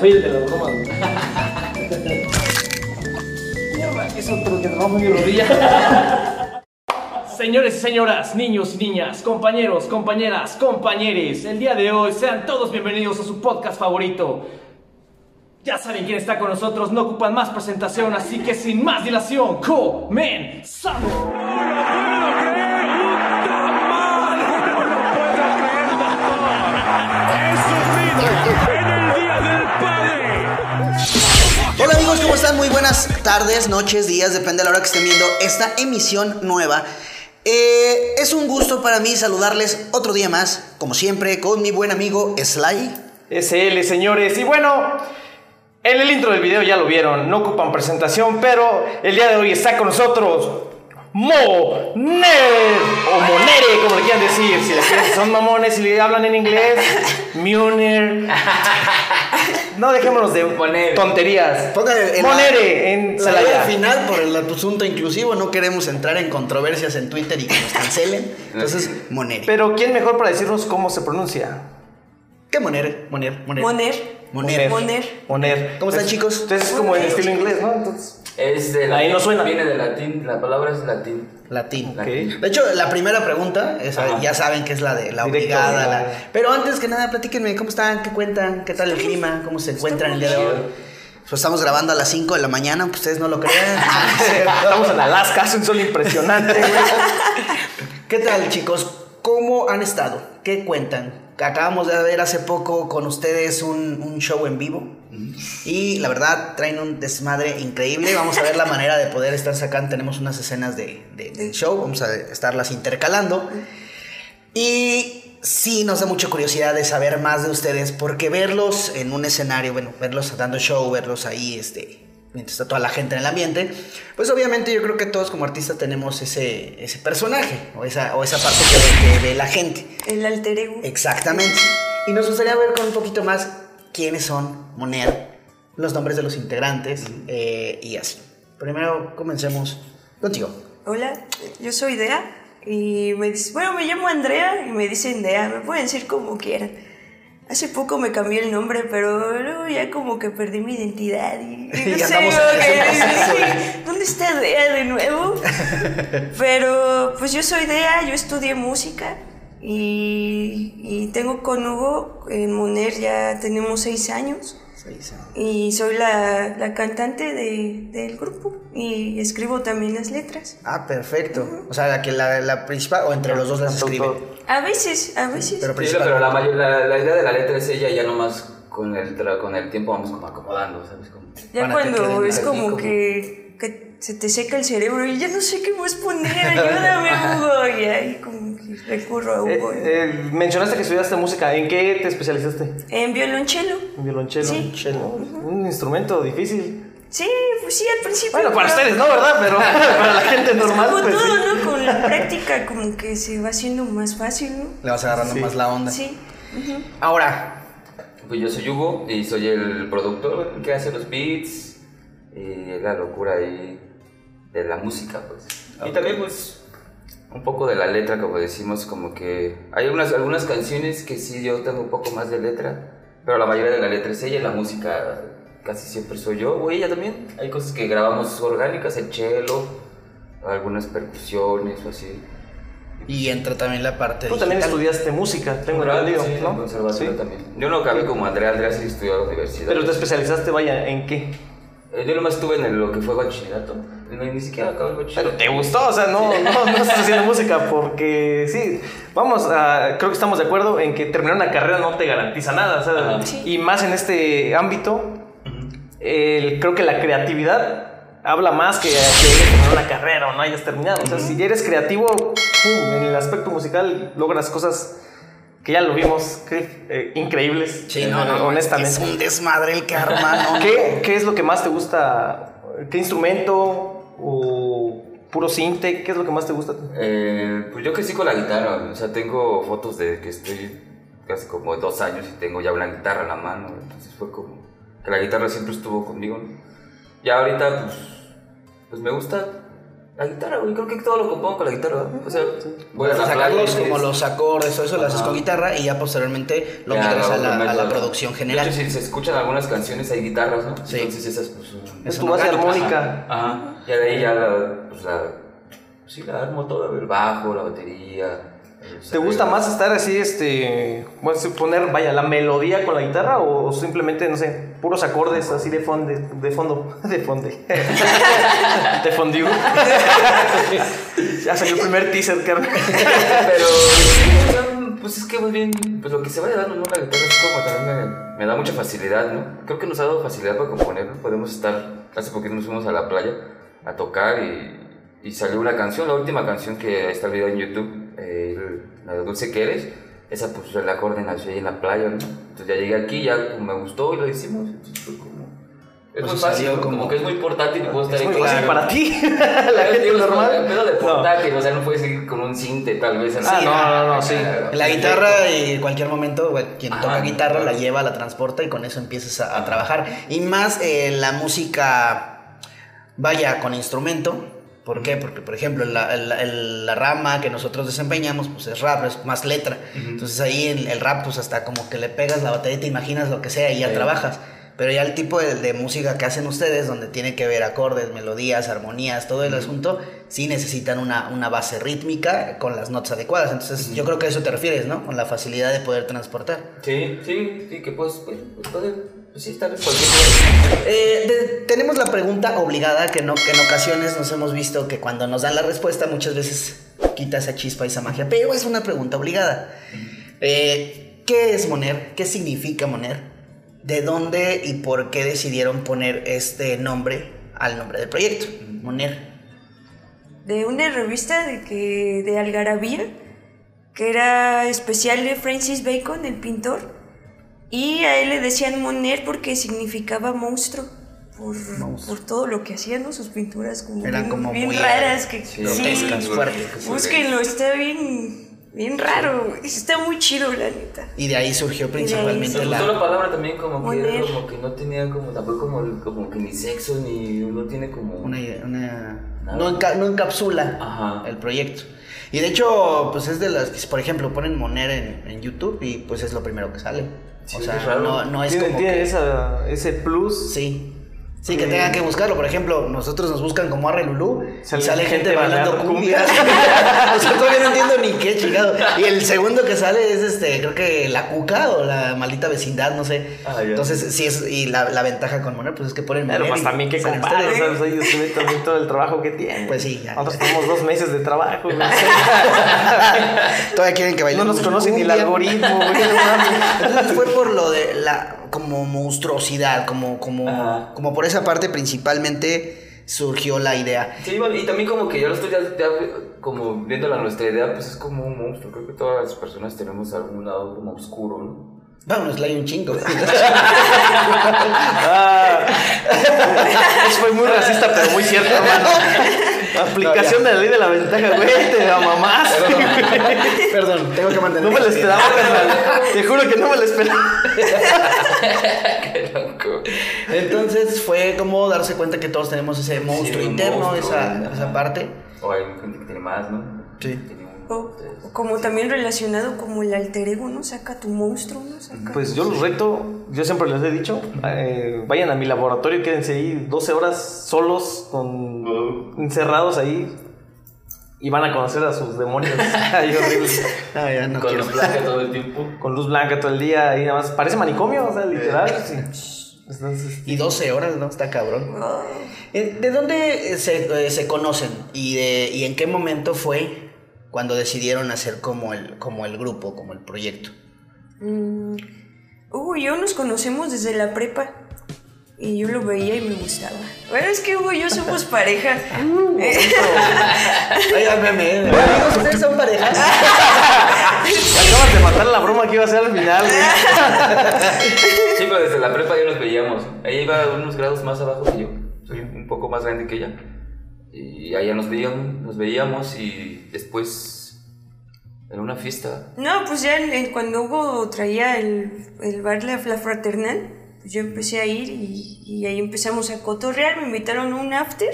Soy el de la broma. Mierda, es otro que rompe mi rodilla. Señores y señoras, niños y niñas, compañeros, compañeras, compañeres, el día de hoy sean todos bienvenidos a su podcast favorito. Ya saben quién está con nosotros, no ocupan más presentación, así que sin más dilación, comenzamos. Hola ¿cómo están? Muy buenas tardes, noches, días, depende de la hora que estén viendo esta emisión nueva. Eh, es un gusto para mí saludarles otro día más, como siempre, con mi buen amigo Sly. Es él, señores. Y bueno, en el intro del video ya lo vieron, no ocupan presentación, pero el día de hoy está con nosotros Moner o Monere, como le quieran decir. Si, les quieren- si son mamones y le hablan en inglés, Muner. No dejémonos de Monere. Tonterías. en la- Monere en La Celaya. al final por el asunto inclusivo, no queremos entrar en controversias en Twitter y que nos cancelen. Entonces, Monere. Pero ¿quién mejor para decirnos cómo se pronuncia? ¿Qué Monere? Moner, Moner. Moner. Moner. Moner. Moner. ¿Cómo están, chicos? Entonces es como en estilo inglés, ¿no? Entonces, Es de Ahí latín, no suena. Viene de latín, la palabra es latín. Latín. ok. De hecho, la primera pregunta, esa ya saben que es la de la Directo, obligada. la- Pero antes que nada, platíquenme, ¿cómo están? ¿Qué cuentan? ¿Qué tal el clima? ¿Cómo se encuentran el día de hoy? Pues estamos grabando a las 5 de la mañana, aunque ustedes no lo crean. Estamos en Alaska, hace un sol impresionante, güey. ¿Qué tal, chicos? ¿Cómo han estado? ¿Qué cuentan? Acabamos de ver hace poco con ustedes un, un show en vivo. Y la verdad, traen un desmadre increíble. Vamos a ver la manera de poder estar sacando. Tenemos unas escenas de, de- del show. Vamos a estarlas intercalando. Y sí nos da mucha curiosidad de saber más de ustedes. Porque verlos en un escenario, bueno, verlos dando show, verlos ahí, este. Mientras está toda la gente en el ambiente, pues obviamente yo creo que todos como artistas tenemos ese, ese personaje o esa, o esa parte que ve- que ve la gente. El alter ego. Exactamente. Y nos gustaría ver con un poquito más quiénes son Moner, los nombres de los integrantes eh, y así. Primero comencemos contigo. Hola, yo soy Dea. Y me dice, bueno, me llamo Andrea y me dicen Dea. Me pueden decir como quieran. Hace poco me cambié el nombre, pero luego ya como que perdí mi identidad. Y, no sé, ¿dónde está Dea de nuevo? Pero pues yo soy Dea, yo estudié música. Y, y tengo con Hugo en Moner ya tenemos seis años. Seis años. Y soy la, la cantante de- del grupo y escribo también las letras. Ah, perfecto. O sea, la que la, la principal o entre los dos las escribe. A veces, a veces. Pero Sí, principal. pero la, mayor, la, la idea de la letra es ella, ya nomás con el, tra- con el tiempo vamos como acomodando, ¿sabes? Como, ya cuando es como, como- que, que se te seca el cerebro y ya no sé qué más poner, ayúdame Hugo. Y ahí como que recurro a Eh, Hugo. eh, mencionaste que estudiaste música. ¿En qué te especializaste? En violonchelo. En violonchelo. Sí. Cello. Un instrumento difícil. Sí, pues sí, al principio. Bueno, para ustedes no, ¿verdad? Pero para la gente normal, Como pues todo, sí. ¿no? Con la práctica como que se va haciendo más fácil, ¿no? Le vas agarrando Sí. más la onda. Sí. Ahora, pues yo soy Hugo y soy el productor que hace los beats y la locura ahí de la música, pues. Y también, pues, un poco de la letra, como decimos, como que hay algunas, algunas canciones que sí yo tengo un poco más de letra, pero la mayoría de la letra es ella la música casi siempre soy yo o ella también. Hay cosas que grabamos orgánicas, el cello, algunas percusiones o así. y entra también la parte Tú también estudiaste música, tengo Claro, entendido, sí, ¿no? conservatorio Sí. también. Yo no acabé como Andrea, Andrea sí estudió a la universidad. Pero te especializaste, vaya, ¿en qué? Eh, Yo nomás estuve en el- lo que fue bachillerato. No, ni siquiera acabé el Pero bachillerato. te gustó, o sea, no, no, no estás haciendo música porque sí, vamos, a, creo que estamos de acuerdo en que terminar una carrera no te garantiza nada, o sea, Ajá. Sí. y más en este ámbito, el- creo que la creatividad habla más que, que hayas terminado una carrera o no hayas terminado, o sea, si eres creativo, pum, en el aspecto musical logras cosas que ya lo vimos, que, eh, increíbles, Sí, no, no, honestamente. Es un desmadre el que arma, ¿no? ¿Qué, ¿Qué es lo que más te gusta? ¿Qué instrumento? ¿O puro cinte? ¿Qué es lo que más te gusta? Eh, pues yo crecí con la guitarra. O sea, tengo fotos de que estoy casi como dos años y tengo ya una guitarra en la mano. Entonces fue como que la guitarra siempre estuvo conmigo. ¿no? Ya ahorita, pues, pues me gusta La guitarra, güey, creo que todo lo compongo con la guitarra. ¿no? O sea, voy a la Sacarlos playa y como los acordes, todo eso lo haces con guitarra y ya posteriormente lo Ya, migras a la, a la producción general. De hecho, si se escuchan algunas canciones hay guitarras, ¿no? Sí. Entonces esas pues. Es Son tu base armónica. Ajá. Ya de ahí ya la, pues la... Sí, la armo toda, el bajo, la batería. ¿Te gusta más estar así, este, bueno, poner, vaya, la melodía con la guitarra o simplemente, no sé, puros acordes así de fondo, de fondo, de fondo, de fondiu? ya salió el primer teaser, carnal. Pero, son- pues es que muy bien, pues lo que se vaya dando en una guitarra es como también me, me da mucha facilidad, ¿no? Creo que nos ha dado facilidad para componer, ¿no? Podemos estar, hace poquito nos fuimos a la playa a tocar y, y salió una canción, la última canción que está el video en YouTube, eh, la de Dulce que eres, esa pues el acorde nació ahí en la playa, ¿no? Entonces ya llegué aquí, ya me gustó y lo hicimos, entonces como... Es Pues muy fácil, ¿no? como... como- que es muy portátil y puedo estar Es muy en fácil para ti, la Pero, gente normal. pedo de No. portátil, o sea, no puedes ir con un cinte tal vez. así. Ah, no, no, no, sí. La guitarra y en cualquier momento quien Ajá, toca guitarra la lleva, la transporta y con eso empiezas a, a trabajar. Y más eh, la música, vaya, con instrumento. ¿Por qué? Porque, por ejemplo, la, la- la rama que nosotros desempeñamos pues es rap, es más letra. Entonces ahí el, el rap pues hasta como que le pegas la batería y te imaginas lo que sea y ya Sí. trabajas. Pero ya el tipo de, de música que hacen ustedes, donde tiene que ver acordes, melodías, armonías, todo el asunto, sí necesitan una, una base rítmica con las notas adecuadas. Entonces, yo creo que a eso te refieres, ¿no? Con la facilidad de poder transportar. Sí, sí, sí, que pues, pues, pues, puede, pues sí, tal vez. Eh, tenemos la pregunta obligada que, no, que en ocasiones nos hemos visto que cuando nos dan la respuesta muchas veces quita esa chispa, esa magia, pero es una pregunta obligada. Eh, ¿Qué es Moner? ¿Qué significa Moner? ¿De dónde y por qué decidieron poner este nombre al nombre del proyecto? Moner. de una revista de, que, de Algarabía, que era especial de Francis Bacon, el pintor, y a él le decían Moner porque significaba monstruo. Por, Monstruo. por todo lo que hacían, ¿no? sus pinturas como Eran bien, como bien muy raras. Que, Sí, sí, grotescas, fuertes. búsquenlo, está bien, bien raro, está muy chido, la neta. Y de ahí surgió ahí principalmente Me la... gustó la palabra también como que, era como que no tenía como, tampoco como, como que ni sexo, ni no tiene como... una, idea- una- no, enca- no encapsula Ajá. el proyecto. Y de hecho, pues es de las que, por ejemplo, ponen Moner en, en YouTube y pues es lo primero que sale. Sí, o es sea, raro. no, no es tiene como tiene que- esa, ese plus. Sí. Sí, que tengan que buscarlo. Por ejemplo, nosotros nos buscan como Arre Lulú y Sale gente gente bailando cumbias. o sea, todavía no entiendo ni qué chingado. Y el segundo que sale es este, creo que la cuca o la maldita vecindad, no sé. Ah. Entonces, sí es, y la, la ventaja con Moner, pues es que ponen Pero Moner pues también que ustedes. ¿sabes? Ellos tienen también todo el trabajo que tienen. Pues sí, ya, Nosotros tenemos dos meses de trabajo, güey. Todavía quieren que No bailemos nos conocen ni el algoritmo, güey. no. Entonces fue por lo de la como monstruosidad, como como Ajá. como por esa parte principalmente surgió la idea. Sí, bueno, y también como que yo lo estoy ya, ya como viéndola nuestra idea, pues es como un monstruo. Creo que todas las personas tenemos algún lado como oscuro, ¿no? Vámonos, hay un chingo. Ah, eso fue muy racista, pero muy cierto, hermano. Aplicación de la ley de la ventaja, güey. Te la mamás. Perdón, tengo que mantener. No me lo esperaba, carnal. Te juro que no me lo esperaba. Qué loco. Entonces fue como darse cuenta que todos tenemos ese monstruo interno, monstruo, esa, esa parte. O hay gente que tiene más, ¿no? Sí. O, o como también relacionado como el alter ego, ¿no? Saca tu monstruo, ¿no? Saca Pues yo los reto, yo siempre les he dicho, eh, vayan a mi laboratorio, quédense ahí 12 horas solos, con, encerrados ahí, y van a conocer a sus demonios. Ay. Ah, ya no Con quiero. los blancos todo el tiempo. Con luz blanca todo el día, y nada más. Parece manicomio, o sea, literal. sí. Entonces, Y 12 horas, ¿no? Está cabrón. Eh, ¿De dónde eh, se, eh, se conocen y, de, y en qué momento fue cuando decidieron hacer como el, como el grupo, como el proyecto? mm, Hugo y yo nos conocemos desde la prepa. Y yo lo veía y me gustaba. Bueno, es que Hugo y yo somos pareja. Oigan, meme, ¿eh? ¿ustedes son pareja? acabas de matar la broma que iba a ser al final. Sí, pero desde la prepa ya nos veíamos. Ella iba unos grados más abajo que yo. Soy un poco más grande que ella. Y allá nos veíamos, nos veíamos y después en una fiesta. No, pues ya en- en- cuando Hugo traía el, el bar La, La Fraternal, pues yo empecé a ir y, y ahí empezamos a cotorrear. Me invitaron a un after.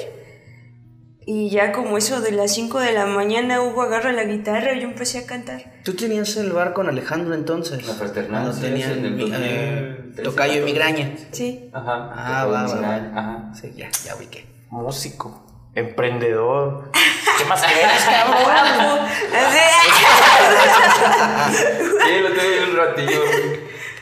Y ya como eso de las 5 de la mañana Hugo agarra la guitarra y yo empecé a cantar. ¿Tú tenías el bar con Alejandro entonces? La fraternal, Cuando sí, tenían en el eh, 2013, Tocayo y migraña. Sí. Ajá. Ah, va, va, va. Ajá. Sí, ya, ya ubiqué. Músico, emprendedor. ¿Qué más quieres, cabrón? Guapo. Así. Sí, lo tuve un ratillo.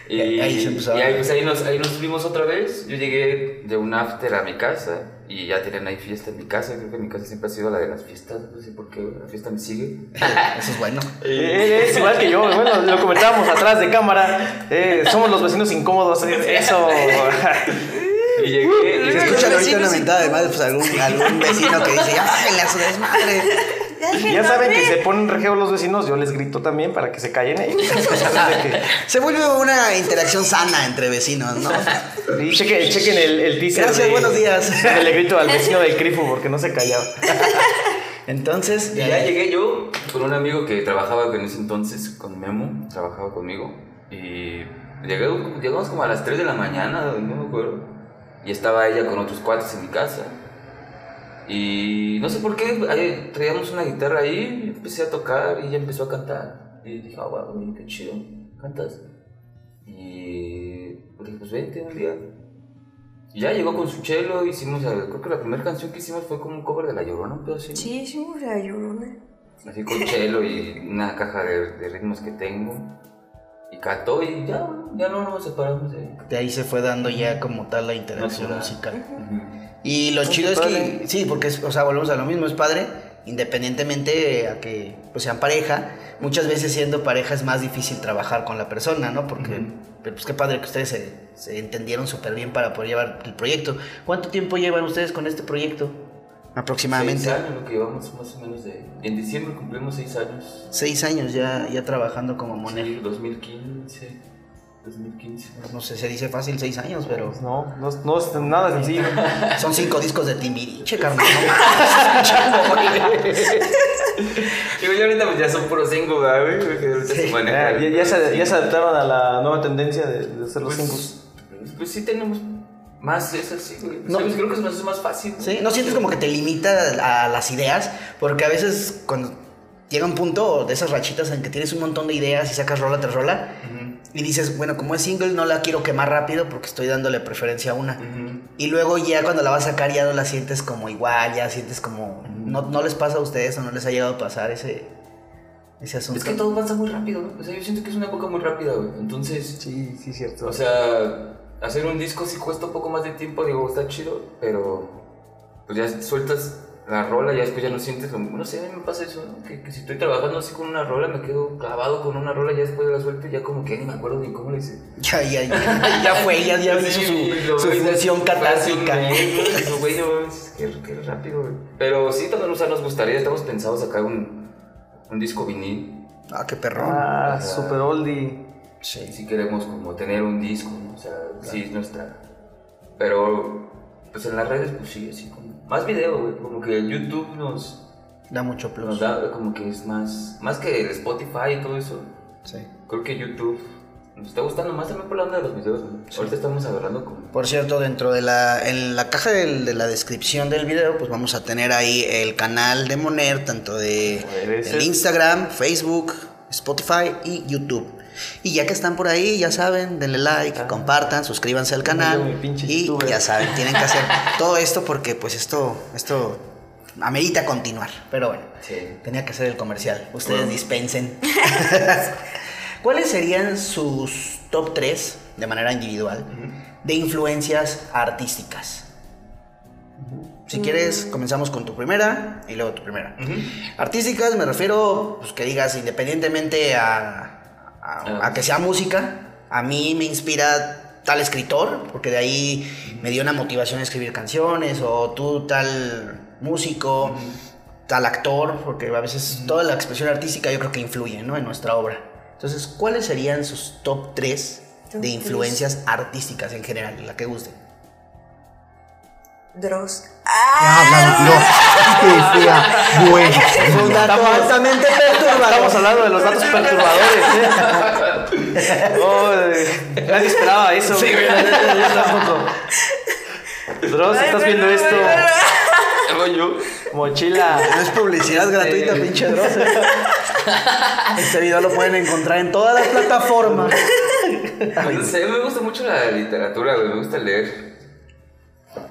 Y Y ahí se empezó y ahí, pues, ahí, nos, ahí nos vimos otra vez. Yo llegué de un after a mi casa y ya tenían ahí fiesta en mi casa. Creo que mi casa siempre ha sido la de las fiestas. No sé por qué la fiesta me sigue. Eso es bueno. Eh, Es igual que yo, bueno, lo comentábamos atrás de cámara. eh, somos los vecinos incómodos. Eso. Y llegué. y Si Los escuchan ahorita una mentada de madre, pues algún, algún vecino que dice, ya bájenle a su desmadre. Ya saben que se ponen rejeo los vecinos, yo les grito también para que se callen. eh. Se vuelve una interacción sana entre vecinos, ¿no? Y chequen, chequen el, el teaser. Gracias, de- buenos días. Le grito al vecino del Crifu porque no se callaba. Entonces, Y ya llegué yo con un amigo que trabajaba en ese entonces con Memo, trabajaba conmigo. Y llegamos como a las 3 de la mañana, no me acuerdo. Y estaba ella con otros cuates en mi casa. Y no sé por qué, ahí traíamos una guitarra ahí, empecé a tocar y ella empezó a cantar. Y dije, ah, wow, qué chido, cantas. Y dije, pues vente un día. Y ya llegó con su chelo, hicimos, creo que la primera canción que hicimos fue como un cover de La Llorona, un pedo así. Sí, hicimos la llorona. Así con chelo y una caja de, de ritmos que tengo. Y cantó y ya, ya no nos separamos de ahí. de ahí se fue dando ya como tal la interacción Natural. musical. Ujú. Y lo Oh, chido es padre. que, sí, porque, es- o sea, volvemos a lo mismo, es padre, independientemente a que pues, sean pareja, muchas veces siendo pareja es más difícil trabajar con la persona, ¿no? Porque, pero pues qué padre que ustedes se, se entendieron súper bien para poder llevar el proyecto. ¿Cuánto tiempo llevan ustedes con este proyecto? Aproximadamente. Seis años lo que llevamos más o menos de... En diciembre cumplimos seis años. Seis años ya, ya trabajando como monero. Sí, 2015. 2015. No sé, se dice fácil seis años, pero Pues no, no, es- no es nada sencillo. son cinco discos de Timbiriche, carnal. Digo, yo ahorita pues ya son puros cinco, güey. porque ahorita se maneja. Ya, ya- ya se, ya se adaptaron a la nueva tendencia de, de hacer los Pues, singles. pues sí tenemos más es así, güey. No. ¿Sabes? Creo que es más, es más fácil. Sí, no sientes como que te limita a las ideas, porque a veces cuando llega un punto de esas rachitas en que tienes un montón de ideas y sacas rola tras rola y dices, bueno, como es single no la quiero quemar rápido porque estoy dándole preferencia a una. ujú. Y luego ya cuando la vas a sacar ya no la sientes como igual, ya sientes como... No, no les pasa a ustedes o no les ha llegado a pasar ese, ese asunto. Es que todo avanza muy rápido. O sea, yo siento que es una época muy rápida, güey. Entonces, Sí, sí, cierto. o sea, hacer un disco sí cuesta un poco más de tiempo, digo, está chido, pero pues ya sueltas la rola, ya después ya no sientes lo mismo. No sé, a mí me pasa eso, ¿no? Que, que si estoy trabajando así con una rola, me quedo clavado con una rola, ya después la suelto y ya como que ni me acuerdo ni cómo le hice. Ya, ya, ya, ya fue, ya, ya hizo Sí, su, su función catártica. güey, qué, qué rápido, güey. Pero sí, también, o sea, nos gustaría, estamos pensados sacar un, un disco vinil. Ah, qué perrón. Ah, super oldie. Sí. Si queremos como tener un disco, ¿no? O sea, sí es nuestra. Pero, pues en las redes, pues sí, así como. Más video, güey. Como que YouTube nos, Da mucho plus. nos da, como que es más. Más que el Spotify y todo eso. Sí. Creo que YouTube nos está gustando más también por la onda de los videos, ¿no? Ahorita estamos agarrando como. Por cierto, dentro de la, en la caja del- de, la descripción del video, pues vamos a tener ahí el canal de Moner, tanto de el. Instagram, Facebook, Spotify y YouTube. Y ya que están por ahí, ya saben, denle like, compartan, suscríbanse al canal. Y youtuber. ya saben, tienen que hacer todo esto porque pues esto, esto amerita continuar. Pero bueno, Sí. tenía que hacer el comercial. Ustedes Bueno. dispensen. ¿Cuáles serían sus top 3 de manera individual de influencias artísticas? Si quieres, comenzamos con tu primera y luego tu primera. Artísticas me refiero, pues que digas, independientemente a, a- a que sea música, a mí me inspira tal escritor, porque de ahí me dio una motivación a escribir canciones, o tú tal músico, tal actor, porque a veces toda la expresión artística yo creo que influye ¿no? en nuestra obra. Entonces, ¿cuáles serían sus top 3 Top de tres. influencias artísticas en general, la que guste? Dross. Que sea bueno. Un dato altamente perturbador. Estamos hablando de los datos perturbadores. ¿eh? Oh, nadie esperaba eso. Sí, Dross, ¿estás perdón, viendo esto? perdón. hago yo. Mochila. No es publicidad gratuita, pinche Dross. Este video lo pueden encontrar en todas las plataformas. No sé, me gusta mucho la literatura, güey, me gusta leer.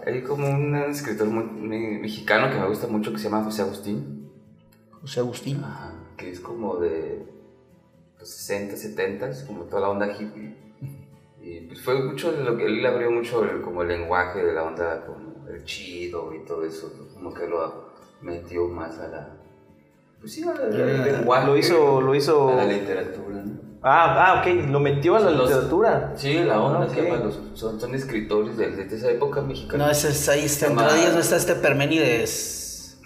Hay como un escritor muy, muy mexicano que me gusta mucho que se llama José Agustín. José Agustín. Ajá, que es como de los 60, 70, es como toda la onda hippie. Y pues fue mucho lo que él abrió mucho el, como el lenguaje de la onda, como el chido y todo eso, como que lo metió más a la. Pues sí, lenguaje. Lo hizo- lo hizo- A la literatura, ¿no? Ah, ah, ok. Lo metió a la Los- literatura. Sí, la onda Ok. se llama, los, son, son escritores de, de esa época mexicana. No, ese es ahí está. Entre ellos no está este Perménides.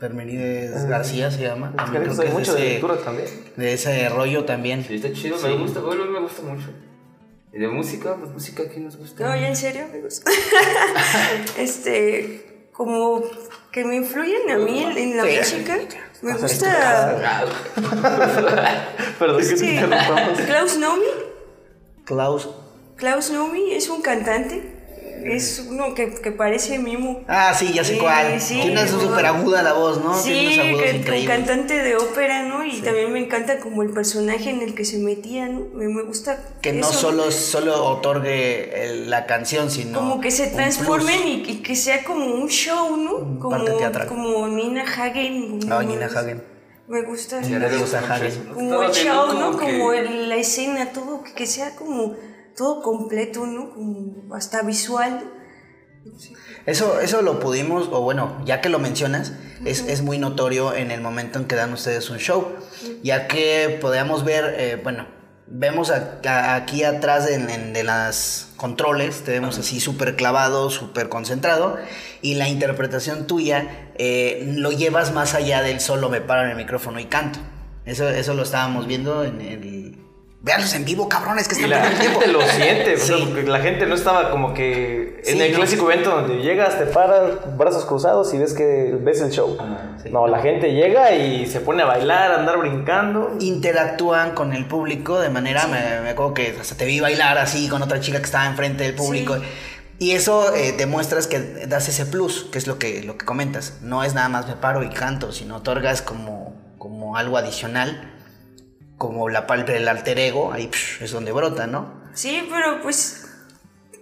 Perménides García se llama. Es También que creo que es mucho de de ese- lectura también. De ese rollo también. Sí, está chido, me gusta, bueno, me gusta mucho. Y de música, pues música, ¿qué nos gusta? No, ya en serio, amigos. este, como que me influyen a mí en, en la Sí. música. Me gusta. Perdón que Sí. Klaus Nomi. Klaus. Klaus Nomi es un cantante. Es uno que, que parece mimo. Ah, sí, ya sé Sí, cuál. sí. Tiene una súper aguda la voz, ¿no? Sí, un cantante de ópera, ¿no? Y también me encanta como el personaje en el que se metía, ¿no? Me, me gusta. Que no solo, solo otorgue el- la canción, sino. como que se transformen y, y que sea como un show, ¿no? Como, parte teatral. como Nina Hagen. como- Ah, Nina Hagen. Me gusta. Sí, gusta Hagen. Como el show, ¿no? Como que- Como el- la escena, todo, que sea como todo completo, ¿no? Como hasta visual. Eso, eso lo pudimos, o bueno, ya que lo mencionas, es, es muy notorio en el momento en que dan ustedes un show, ya que podíamos ver, eh, bueno, vemos a- a- aquí atrás de, en- de las controles, te vemos así súper clavado, súper concentrado, y la interpretación tuya eh, lo llevas más allá del solo me paro en el micrófono y canto. Eso, eso lo estábamos viendo en el... Veanlos en vivo, cabrones, que están la perdiendo el tiempo. lo siente, o sea, Sí. porque la gente no estaba como que en Sí, el no. clásico evento donde llegas, te paras, brazos cruzados y ves que ves el show. Ah, sí. No, la gente llega y se pone a bailar, a andar brincando. interactúan con el público de manera, me, me acuerdo que hasta te vi bailar así con otra chica que estaba enfrente del público. Sí. Y eso eh, demuestras que das ese plus, que es lo que, lo que comentas. No es nada más me paro y canto, sino otorgas como, como algo adicional, como la parte del alter ego, ahí es donde brota, ¿no? Sí, pero pues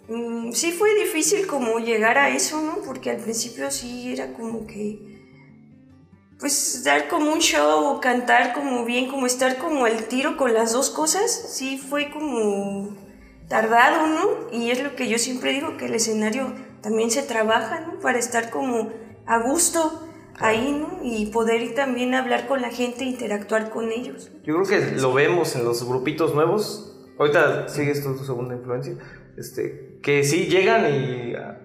mm, sí fue difícil como llegar a eso, ¿no? Porque al principio sí era como que pues dar como un show, cantar como bien, como estar como al tiro con las dos cosas, sí fue como tardado, ¿no? Y es lo que yo siempre digo, que el escenario también se trabaja, ¿no? Para estar como a gusto ahí, ¿no? Y poder ir también hablar con la gente, interactuar con ellos. Yo creo que lo vemos en los grupitos nuevos. Ahorita sigues tu, segunda influencia. Este, que sí llegan y ah,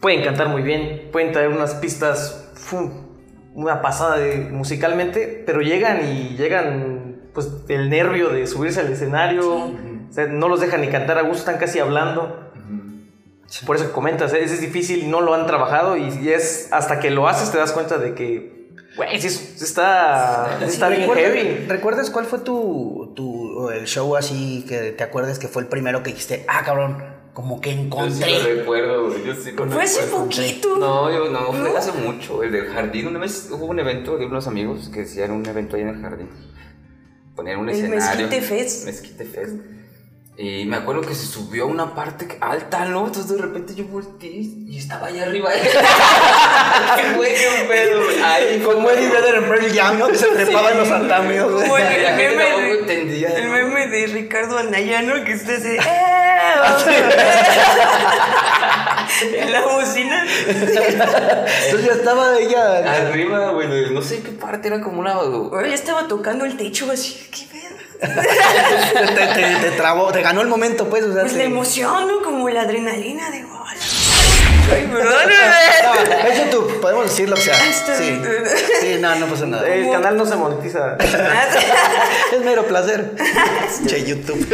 pueden cantar muy bien, pueden traer unas pistas, ¡fum! una pasada de, musicalmente, pero llegan y llegan pues el nervio de subirse al escenario, o sea, no los dejan ni cantar a gusto, están casi hablando. Por eso que comentas, ¿eh? es difícil, no lo han trabajado y y es hasta que lo haces te das cuenta de que, güey, sí, sí está, sí está bien ¿Recuerdas- heavy. ¿Recuerdas cuál fue tu, tu el show así que te acuerdes que fue el primero que dijiste, ah, cabrón, como que Yo sí encontré? lo recuerdo, güey, yo sí lo Fue hace poquito. No, yo no, fue hace mucho, el del jardín. Una vez hubo un evento de unos amigos que hacían un evento ahí en el jardín. Ponían un El escenario. Mezquite Fest. Mezquite Fest. Y me acuerdo que se subió a una parte alta, ¿no? Entonces de repente yo volteé y estaba allá arriba. ¡Qué güey, qué pedo! Ahí Como Eddie Vedder en Pearl Jam, ¿no? Que se trepaba en los andamios. güey. Como el, el meme de, entendía, el ¿no? meme de Ricardo Anaya, ¿no? Que está así, ¡eh! en la bocina. Entonces ya estaba ella. Arriba, güey, de no sé qué parte era como una. Ya estaba tocando el techo así, ¿qué pedo? Te, te- te trabó, te ganó el momento, pues. O sea, Pues te- la emoción, ¿no? Como la adrenalina de bola. Ay, perdón. No, eso tú, podemos decir lo que sea. Está Sí. bien. Sí, no, no pasa nada. El canal no se monetiza. Es mero placer. che, YouTube.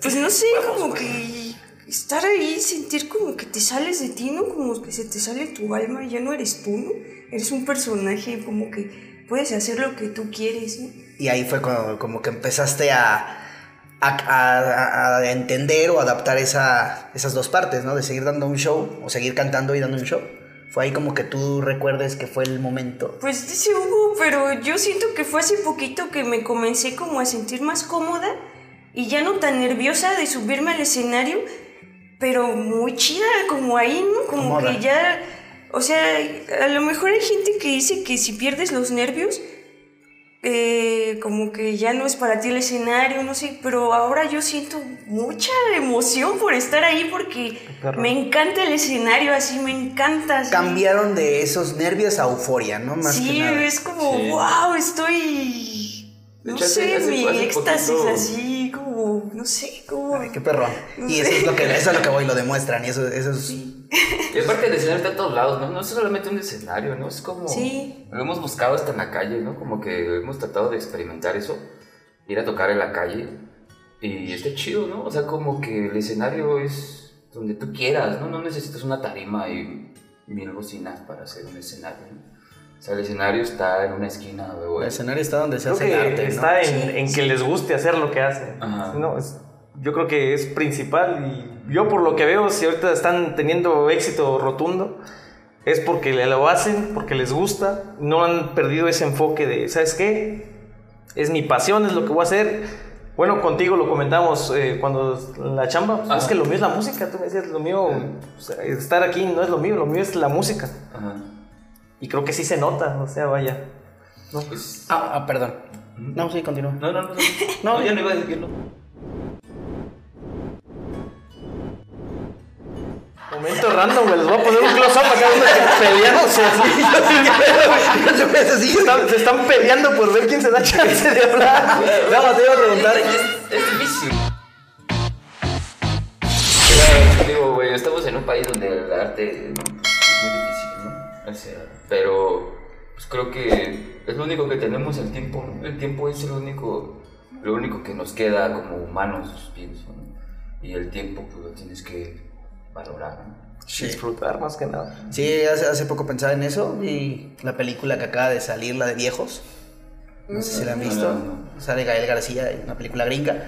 Pues no sé, como que estar ahí, sentir como que te sales de ti, ¿no? Como que se te sale tu alma y ya no eres tú, ¿no? Eres un personaje, como que puedes hacer lo que tú quieres, ¿no? Y ahí fue cuando como que empezaste a, a, a- a entender o adaptar esa, esas dos partes, ¿no? De seguir dando un show o seguir cantando y dando un show. Fue ahí como que tú recuerdes que fue el momento. Pues dice Hugo, pero yo siento que fue hace poquito que me comencé como a sentir más cómoda y ya no tan nerviosa de subirme al escenario, pero muy chida, como ahí, ¿no? Como que ya, o sea, a lo mejor hay gente que dice que si pierdes los nervios, eh, como que ya no es para ti el escenario, no sé, pero ahora yo siento mucha emoción por estar ahí porque me encanta el escenario, así me encanta. así. Cambiaron de esos nervios a euforia, ¿no? Más sí, que nada. es como, Sí. wow, estoy. No sé, mi éxtasis poquito- como, no sé, como. Ay, qué perrón. Y eso es lo que, eso es lo que voy, lo demuestran. Y eso, eso es. Y aparte el escenario está a todos lados, ¿no? No es solamente un escenario, ¿no? Es como... Sí. Lo hemos buscado hasta en la calle, ¿no? Como que hemos tratado de experimentar eso. Ir a tocar en la calle. Y está chido, ¿no? O sea, como que el escenario es donde tú quieras, ¿no? No necesitas una tarima y mil bocinas para hacer un escenario, ¿no? O sea, el escenario está en una esquina, o El en- escenario está donde se Creo hace que el arte. ¿no? está en, Sí, en que les guste hacer lo que hacen. Ajá. No, es- yo creo que es principal y yo por lo que veo, si ahorita están teniendo éxito rotundo, es porque lo hacen, porque les gusta, no han perdido ese enfoque de, ¿sabes qué? Es mi pasión, es lo que voy a hacer. Bueno, contigo lo comentamos eh, cuando en la chamba, pues, es que lo mío es la música, tú me decías, lo mío, o sea, estar aquí no es lo mío, lo mío es la música. Ajá. Y creo que sí se nota, o sea, vaya. No, Pues... Ah, ah, perdón. No, sí, continúa. No, no, no. No, No, ya no iba a decirlo. Momento random, güey. Les voy a poner un close-up acá. Sí, Se están, se están peleando por ver quién se da chance de hablar. No, te iba a preguntar. Es, difícil. Digo, güey, estamos en un país donde el arte es muy difícil, ¿no? O sea, pero pues creo que es lo único que tenemos el tiempo, ¿no? El tiempo es lo único, lo único que nos queda como humanos, pienso, ¿no? Y el tiempo, pues lo tienes que valorar, ¿no? Disfrutar más que nada. Sí, hace, hace poco pensaba en eso y la película que acaba de salir, la de viejos. No sé si la han No, visto. no, no. Sale Gael García, una película gringa.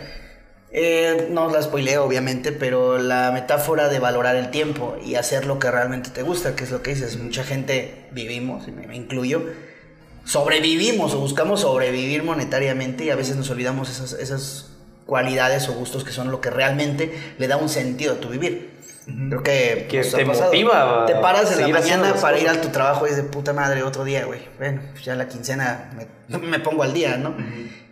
Eh, no la spoileo, obviamente, pero la metáfora de valorar el tiempo y hacer lo que realmente te gusta, que es lo que dices. Mucha gente vivimos, y me, incluyo, sobrevivimos o buscamos sobrevivir monetariamente y a veces nos olvidamos esas, esas cualidades o gustos que son lo que realmente le da un sentido a tu vivir. Creo que, Que te motiva Te paras en la mañana para ir a tu trabajo y es de puta madre otro día, güey. Bueno, ya la quincena me, me pongo al día, ¿no?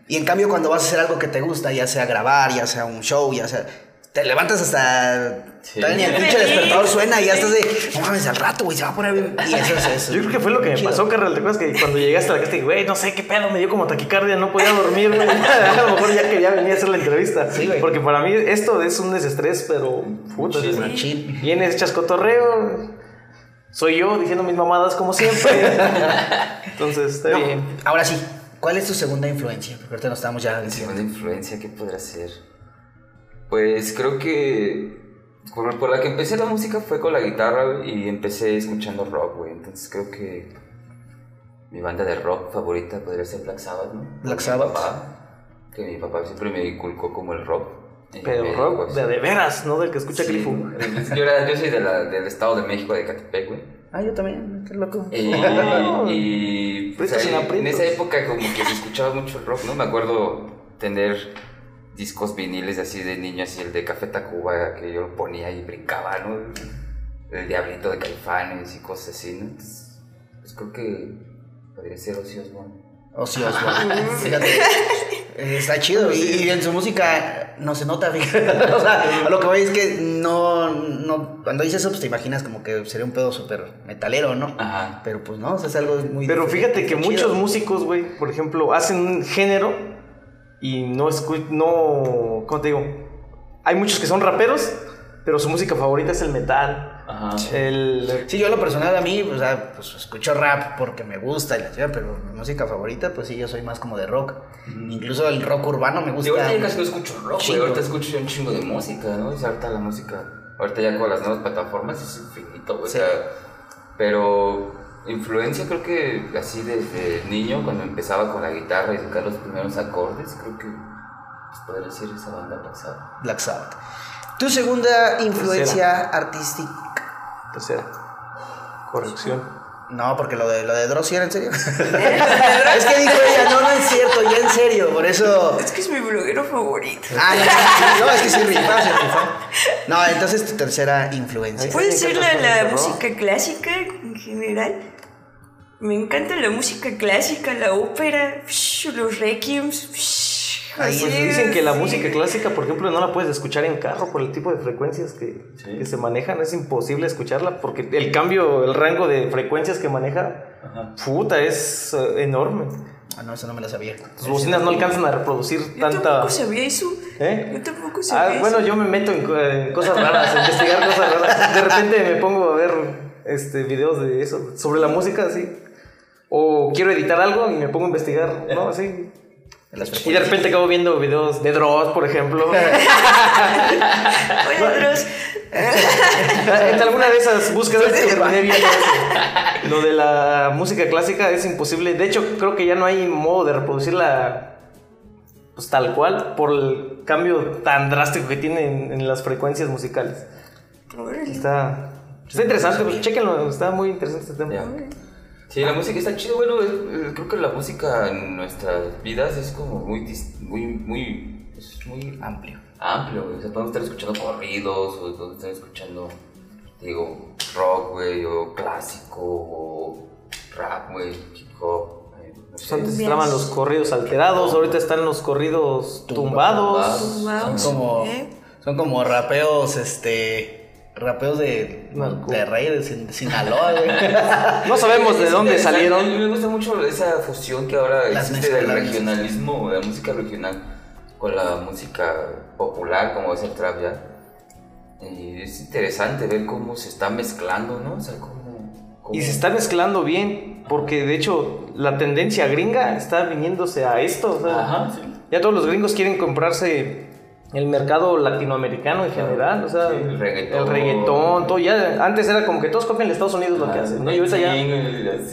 Y en cambio cuando vas a hacer algo que te gusta, ya sea grabar, ya sea un show, ya sea... Te levantas hasta... Sí. ni el pinche despertador suena y ya estás de... No mames, al rato, güey, se va a poner bien... Y eso es eso. Yo creo que fue lo que me Chido. pasó, carnal. ¿Te acuerdas que cuando llegaste a la casa, dije, güey, no sé qué pedo, me dio como taquicardia, no podía dormir, güey. A lo mejor ya quería venir a hacer la entrevista. Sí, güey. Porque para mí esto es un desestrés, pero puta. Sí, es- machín. Vienes, echas cotorreo. Soy yo diciendo mis mamadas como siempre. Entonces, está No, bien. Ahora sí, ¿cuál es tu segunda influencia? Porque ahorita nos estamos ya diciendo. Segunda influencia, ¿qué podrá ser? Pues creo que por, por la que empecé la música fue con la guitarra y empecé escuchando rock, güey. Entonces creo que mi banda de rock favorita podría ser Black Sabbath, ¿no? Black Mi Sabbath. papá, que mi papá siempre me inculcó como el rock. Me Pero rock de, de veras, ¿no? Del que escucha Sí, Clifu. yo, era- yo soy de la- del estado de México, de Catepec, güey. Ah, yo también, qué loco. Y, y, pues, sin ahí, en esa época como que se escuchaba mucho el rock, ¿no? Me acuerdo tener discos viniles así de niño, así el de Café Tacuba, que yo lo ponía y brincaba, ¿no? El Diablito de Caifanes y cosas así, ¿no? Entonces, pues creo que podría ser Ozzy Osbourne. Ozzy Osbourne. Fíjate. Está chido. Y, y en su música no se nota, fíjate. O sea, lo que voy es que no, no. Cuando dices eso, pues te imaginas como que sería un pedo súper metalero, ¿no? Ajá. Pero pues no, o sea, es algo muy. Pero fíjate que muchos chido. músicos, güey, por ejemplo, hacen un género y no escu- no, ¿cómo te digo? Hay muchos que son raperos, pero su música favorita es el metal. Ajá. El Sí, yo lo personal a mí, o sea, pues escucho rap porque me gusta y la chica, pero mi música favorita, pues sí, yo soy más como de rock. Incluso el rock urbano me gusta. Yo ahorita ya casi no escucho rock, güey. Ahorita escucho yo un chingo de música, ¿no? O sea, ahorita la música, ahorita ya con las nuevas plataformas es infinito, güey. Sí. O sea, pero influencia creo que así desde niño, cuando empezaba con la guitarra y sacar los primeros acordes, creo que pues, podría ser esa banda pasada. Black Sabbath. Tu segunda influencia artística. tercera. Corrección. No, porque lo de, lo de Dross sí era en serio. es que dijo ella, no, no es cierto, ya en serio, por eso. Es que es mi bloguero favorito. Ah, no, no, no, es que sí rifa, rifa. No, entonces tu tercera influencia. Puede ser la, la música clásica en general. Me encanta la música clásica, la ópera, psh, los requiems. Psh, Ahí así. es- Dicen que la música clásica, por ejemplo, no la puedes escuchar en carro por el tipo de frecuencias que, que se manejan. Es imposible escucharla porque el cambio, el rango de frecuencias que maneja, puta, es eh, enorme. Ah, no, eso no me lo sabía. Tus bocinas no alcanzan a reproducir Yo tanta. tampoco sabía eso. ¿Eh? Yo tampoco Ah, sabía bueno, eso. yo me meto en, en cosas raras, a investigar cosas raras. De repente me pongo a ver este videos de eso, sobre la música, así. O quiero editar algo y me pongo a investigar, ¿no? Así. Y de repente acabo viendo videos de Dross, por ejemplo. Oye, Dross, en alguna de esas búsquedas terminé viendo eso. Lo de la música clásica es imposible. De hecho, creo que ya no hay modo de reproducirla pues, tal cual por el cambio tan drástico que tiene en, en las frecuencias musicales. Está, está interesante, pues chéquenlo, está muy interesante este tema. Sí, la música está chido. Bueno, eh, creo que la música en nuestras vidas es como muy, muy, muy, es muy Amplio. amplio, güey. O sea, podemos estar escuchando corridos, o podemos estar escuchando, digo, rock, güey, o clásico, o rap, güey, hip hop. eh, Pues antes estaban los corridos alterados, ahorita están los corridos tumbados. Tumbados, Son como, ¿eh? son como rapeos, este. Rapeos de Narco. de Rey de Sin- Sinaloa, güey. No sabemos de dónde interesante, A salieron. mí me gusta mucho esa fusión que ahora Las existe del regionalismo, de la música regional, con la música popular, como es el trap ya. Y es interesante ver cómo se está mezclando, ¿no? O sea, cómo... cómo- Y se está mezclando bien, porque de hecho la tendencia gringa está viniéndose a esto. o sea, Ajá, sí. Ya todos los gringos quieren comprarse el mercado latinoamericano en general, o sea, Sí, el reggaetón. el reggaetón, todo ya. Antes era como que todos copian de Estados Unidos lo que Ah, hacen, ¿no? Y ahorita ya.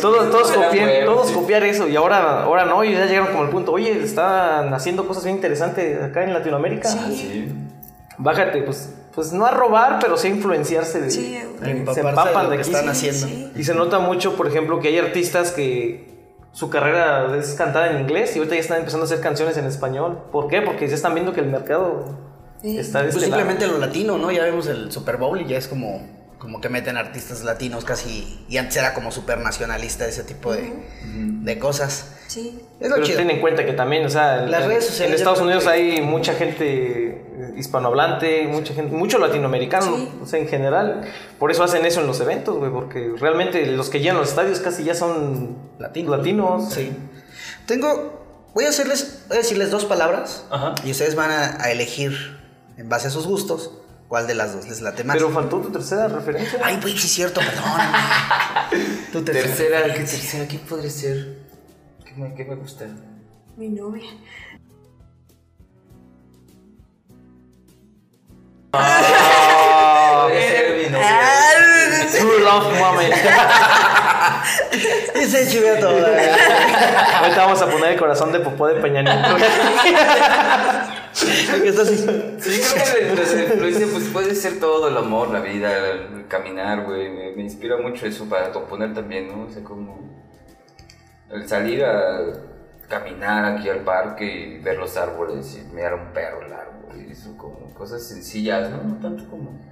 Todos, todos, copian, todos copiar eso y ahora, ahora no, y ya llegaron como al punto, oye, están haciendo cosas bien interesantes acá en Latinoamérica. Ah, sí. Bájate, pues, pues no a robar, pero sí a influenciarse de, Sí, se empaparse de empapan lo de que aquí. están sí. haciendo. sí. Y se nota mucho, por ejemplo, que hay artistas que su carrera es cantada en inglés y ahorita ya están empezando a hacer canciones en español. ¿Por qué? Porque ya están viendo que el mercado Sí. está de Pues este lado. simplemente lo latino, ¿no? Ya vemos el Super Bowl y ya es como, como que meten artistas latinos casi. Y antes era como super nacionalista ese tipo de, de cosas. Sí. Es lo Pero chido. ten en cuenta que también, o sea, en, Estados Unidos que- hay mucha gente hispanohablante, mucha gente, mucho latinoamericano, Sí. o sea, en general. Por eso hacen eso en los eventos, güey, porque realmente los que llenan los estadios casi ya son Latinos. latinos. Sí. Tengo. Voy a hacerles. Voy a decirles dos palabras. Ajá. Y ustedes van a, a elegir en base a sus gustos cuál de las dos les late más. Pero faltó tu tercera referencia. Ay, güey, sí es cierto, perdón. tu tercera. Tercera, ¿qué tercera? ¿Qué podría ser? ¿Qué me, qué me gusta? Mi novia. Ser mi novia. Ah, True Love Moment. Y se chivea todo. Ahorita vamos a poner el corazón de popó de Peña Sí, creo que la influencia pues puede ser todo, el amor, la vida, el caminar, güey. Me, me inspira mucho eso para componer también, ¿no? O sea, como el salir a caminar aquí al parque y ver los árboles y mirar un perro largo, y eso como cosas sencillas, ¿no? No tanto como...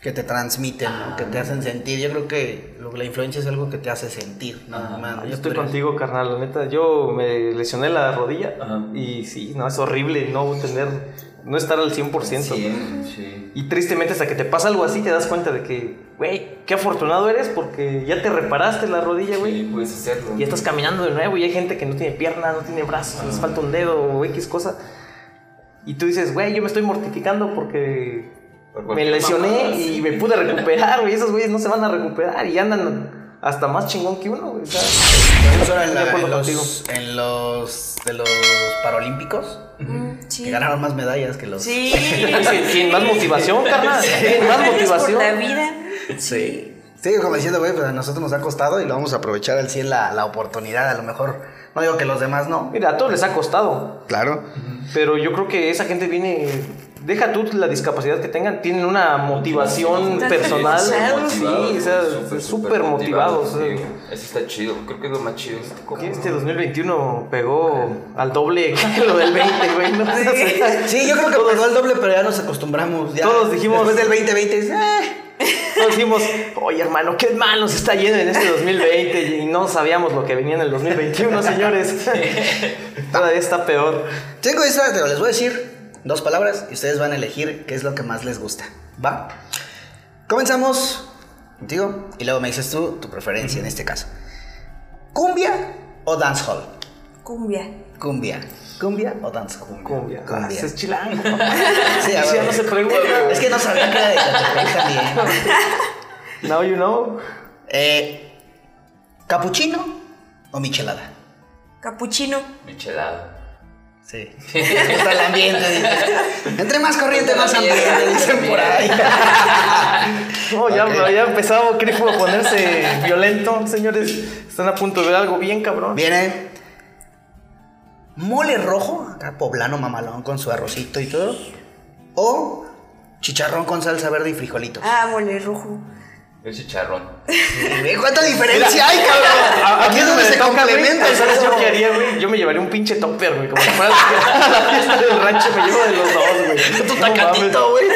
Que te transmiten, ¿no? que te hacen sentir. Yo creo que lo- la influencia es algo que te hace sentir. nada más. Yo estoy contigo, carnal. La neta, yo me lesioné la rodilla Ajá. y sí, no, es horrible no tener, no estar al 100%. Sí, sí. Y tristemente hasta que te pasa algo así te das cuenta de que, güey, qué afortunado eres porque ya te reparaste la rodilla, güey. Sí, puedes hacerlo. Y estás caminando de nuevo y hay gente que no tiene pierna, no tiene brazos, les falta un dedo o X cosa. Y tú dices, güey, yo me estoy mortificando porque Por me lesioné y sí. me pude recuperar, güey. Esos güeyes no se van a recuperar y andan hasta más chingón que uno, güey. en, la- en los, en los de los Paralímpicos mm, que sí. ganaron más medallas que los Sí. Sin, sin más motivación, carnal. Sin más Por motivación. la vida. Sí. Sí, como diciendo, güey, pues a nosotros nos ha costado y lo vamos a aprovechar al 100 la, la oportunidad. A lo mejor, no digo que los demás no. Mira, a todos les ha costado. Claro. Pero yo creo que esa gente viene deja tú la discapacidad que tengan, tienen una motivación personal. Sí, o sea, súper motivados. o sea. sí. Eso está chido. Creo que es lo más chido. Que Este 2021 pegó al doble que lo del 20, güey. ¿no? Sí, yo creo que pegó el doble, pero ya nos acostumbramos. Ya. Todos dijimos- Después del 2020, eh, Todos dijimos, oye hermano, qué mal nos está yendo en este 2020 y no sabíamos lo que venía en el 2021, señores. Todavía está peor. Tengo esta, pero les voy a decir dos palabras y ustedes van a elegir qué es lo que más les gusta. ¿Va? Comenzamos contigo y luego me dices tú tu preferencia en este caso. ¿Cumbia o dancehall? Cumbia. Cumbia. ¿Cumbia o dancehall? Cumbia. Ah, Cumbia. ese es chilango. Sí, ya no se pregunta. Es que no sabía que era de Catepec también. Now you know. Eh, ¿Capuchino o michelada? Capuchino. Michelada. Sí. Está el ambiente. dice. Entre más corriente, más ambiente, dicen por ahí. No, ya, Ok. ya Grifo a ponerse violento, señores. Están a punto de ver algo bien cabrón. Viene mole rojo, acá poblano mamalón con su arrocito y todo. O chicharrón con salsa verde y frijolitos. Ah, mole rojo. El chicharrón. ¿Cuánta diferencia hay, cabrón? Aquí es donde se complementan. ¿Sabes yo qué haría, güey? Yo me llevaría un pinche topper, güey. Como si fuera la fiesta del rancho, me llevo de los dos, güey. Tu tacatito, güey.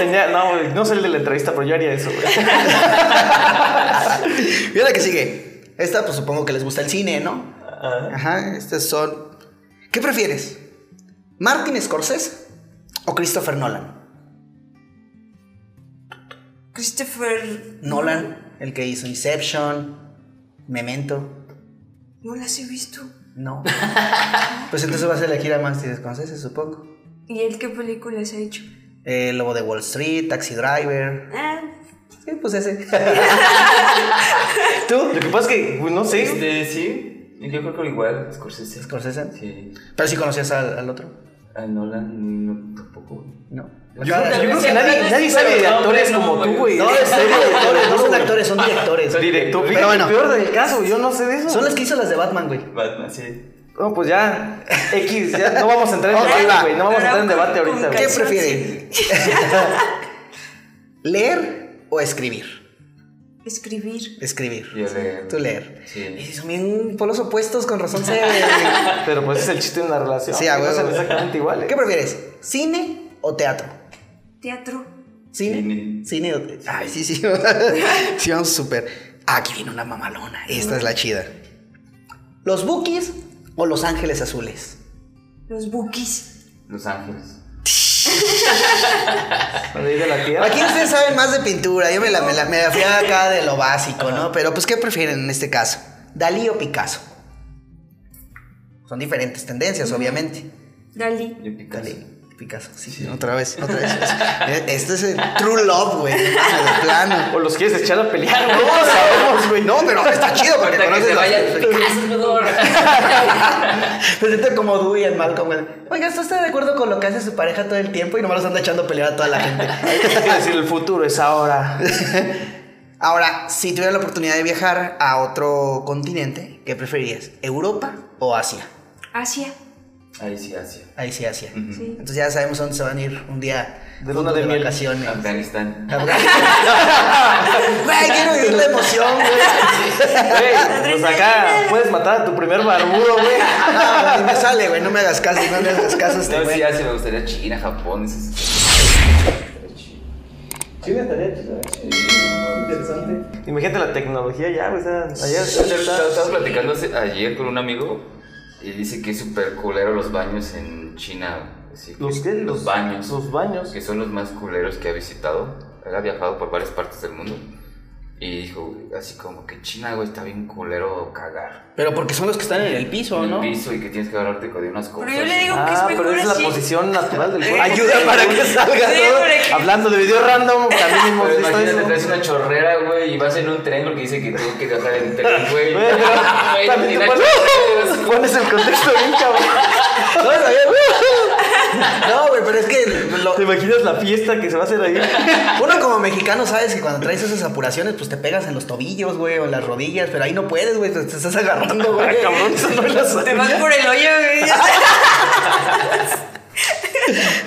Tenía, no, güey, no sé el de la entrevista, pero yo haría eso, güey. Mira la que sigue. Esta, pues supongo que les gusta el cine, ¿no? Ajá, estas son. ¿Qué prefieres? ¿Martin Scorsese o Christopher Nolan? Christopher. Nolan, el que hizo Inception, Memento. No las he visto. No. Pues entonces vas a elegir a Martin Scorsese, supongo. ¿Y él qué películas ha hecho? El Lobo de Wall Street, Taxi Driver. Ah, Sí, pues ese. ¿Tú? Lo que pasa es que, güey, no sé. Este, sí. Yo creo que igual, Scorsese. Scorsese. Sí. Pero si conocías al, al otro. A Nolan, no, tampoco. No. Yo, yo creo que nadie, nadie sabe de actores como tú, güey. No, en serio, actores, no son actores, son directores. Director, Pero bueno, peor del caso, yo no sé de eso. son las que hizo las de Batman, güey. Batman, sí. No, pues ya, X, ya no vamos a entrar en debate, güey. No vamos a entrar en debate ahorita. ¿Qué prefieren? ¿Leer o escribir? Escribir. Escribir. Yo leer. Tú leer. Sí. Y son bien polos opuestos, con razón se... Pero pues es el chiste de una relación. Sí, a no son exactamente iguales. ¿Qué prefieres? ¿Cine o teatro? Teatro. ¿Cine? Cine. ¿Cine o teatro? Ay, sí, sí. sí, vamos súper. Ah, aquí viene una mamalona. Esta es la chida. ¿Los Bookies o Los Ángeles Azules? Los bookies. Los Ángeles. La tierra. Aquí ustedes saben más de pintura. Yo me la, me la, me la fui acá de lo básico, ¿no? Pero, pues, ¿qué prefieren en este caso? ¿Dalí o Picasso? Son diferentes tendencias, obviamente. Dalí. Yo Picasso. Dalí. Picasso, sí, otra vez, otra vez. Este es el true love, güey. De plano. O los quieres echar a pelear, güey. No sabemos, güey. No, pero está chido porque que conoces las- vaya Picasso. Me siento como Dewey en Malcolm, güey. Oiga, ¿usted está de acuerdo con lo que hace su pareja todo el tiempo y nomás los anda echando a pelear a toda la gente? Quiero decir, el futuro es ahora. Ahora, si tuvieras la oportunidad de viajar a otro continente, ¿qué preferirías? ¿Europa o Asia? Asia. Ahí sí, Asia. Ahí sí, Asia. Sí. Entonces ya sabemos dónde se van a ir un día De luna de miel. vacaciones. Afganistán. Güey, quiero vivir la emoción, güey. Güey, pues acá puedes matar a tu primer barbudo, güey. No, ni me sale, güey, no me hagas caso, no me hagas caso este No, güey. sí, Asia me gustaría China, Japón. Sí, estaría chido. Interesante. Imagínate la tecnología ya, güey. o sea, Allá Estaba estaba platicando ayer con un amigo y dice que es súper culero los baños en China. Así que ¿Los qué? Los baños. Los baños. Que son los más culeros que ha visitado. Él ha viajado por varias partes del mundo. Y dijo, así como que China, güey, está bien culero cagar. Pero porque son los que están en el piso, En el ¿no? piso y que tienes que agarrarte de unas cosas. Pero yo le digo que es Ah, mejor pero es la así. posición natural del cuerpo. Ayuda para que salga, ¿no? Hablando de video random, también hemos Pero visto imagínate, eso. traes una chorrera, güey, y vas en un tren porque dice que tú que viajar en tren, güey. Pero Pones, el contexto bien cabrón. No, sabía- No, güey, pero es que lo- ¿Te imaginas la fiesta que se va a hacer ahí? uno como mexicano sabes que cuando traes esas apuraciones, pues te pegas en los tobillos, güey, o en las rodillas, pero ahí no puedes, güey, te, estás agarrando, güey. Cabrón, eso no lo Te vas por el hoyo, güey.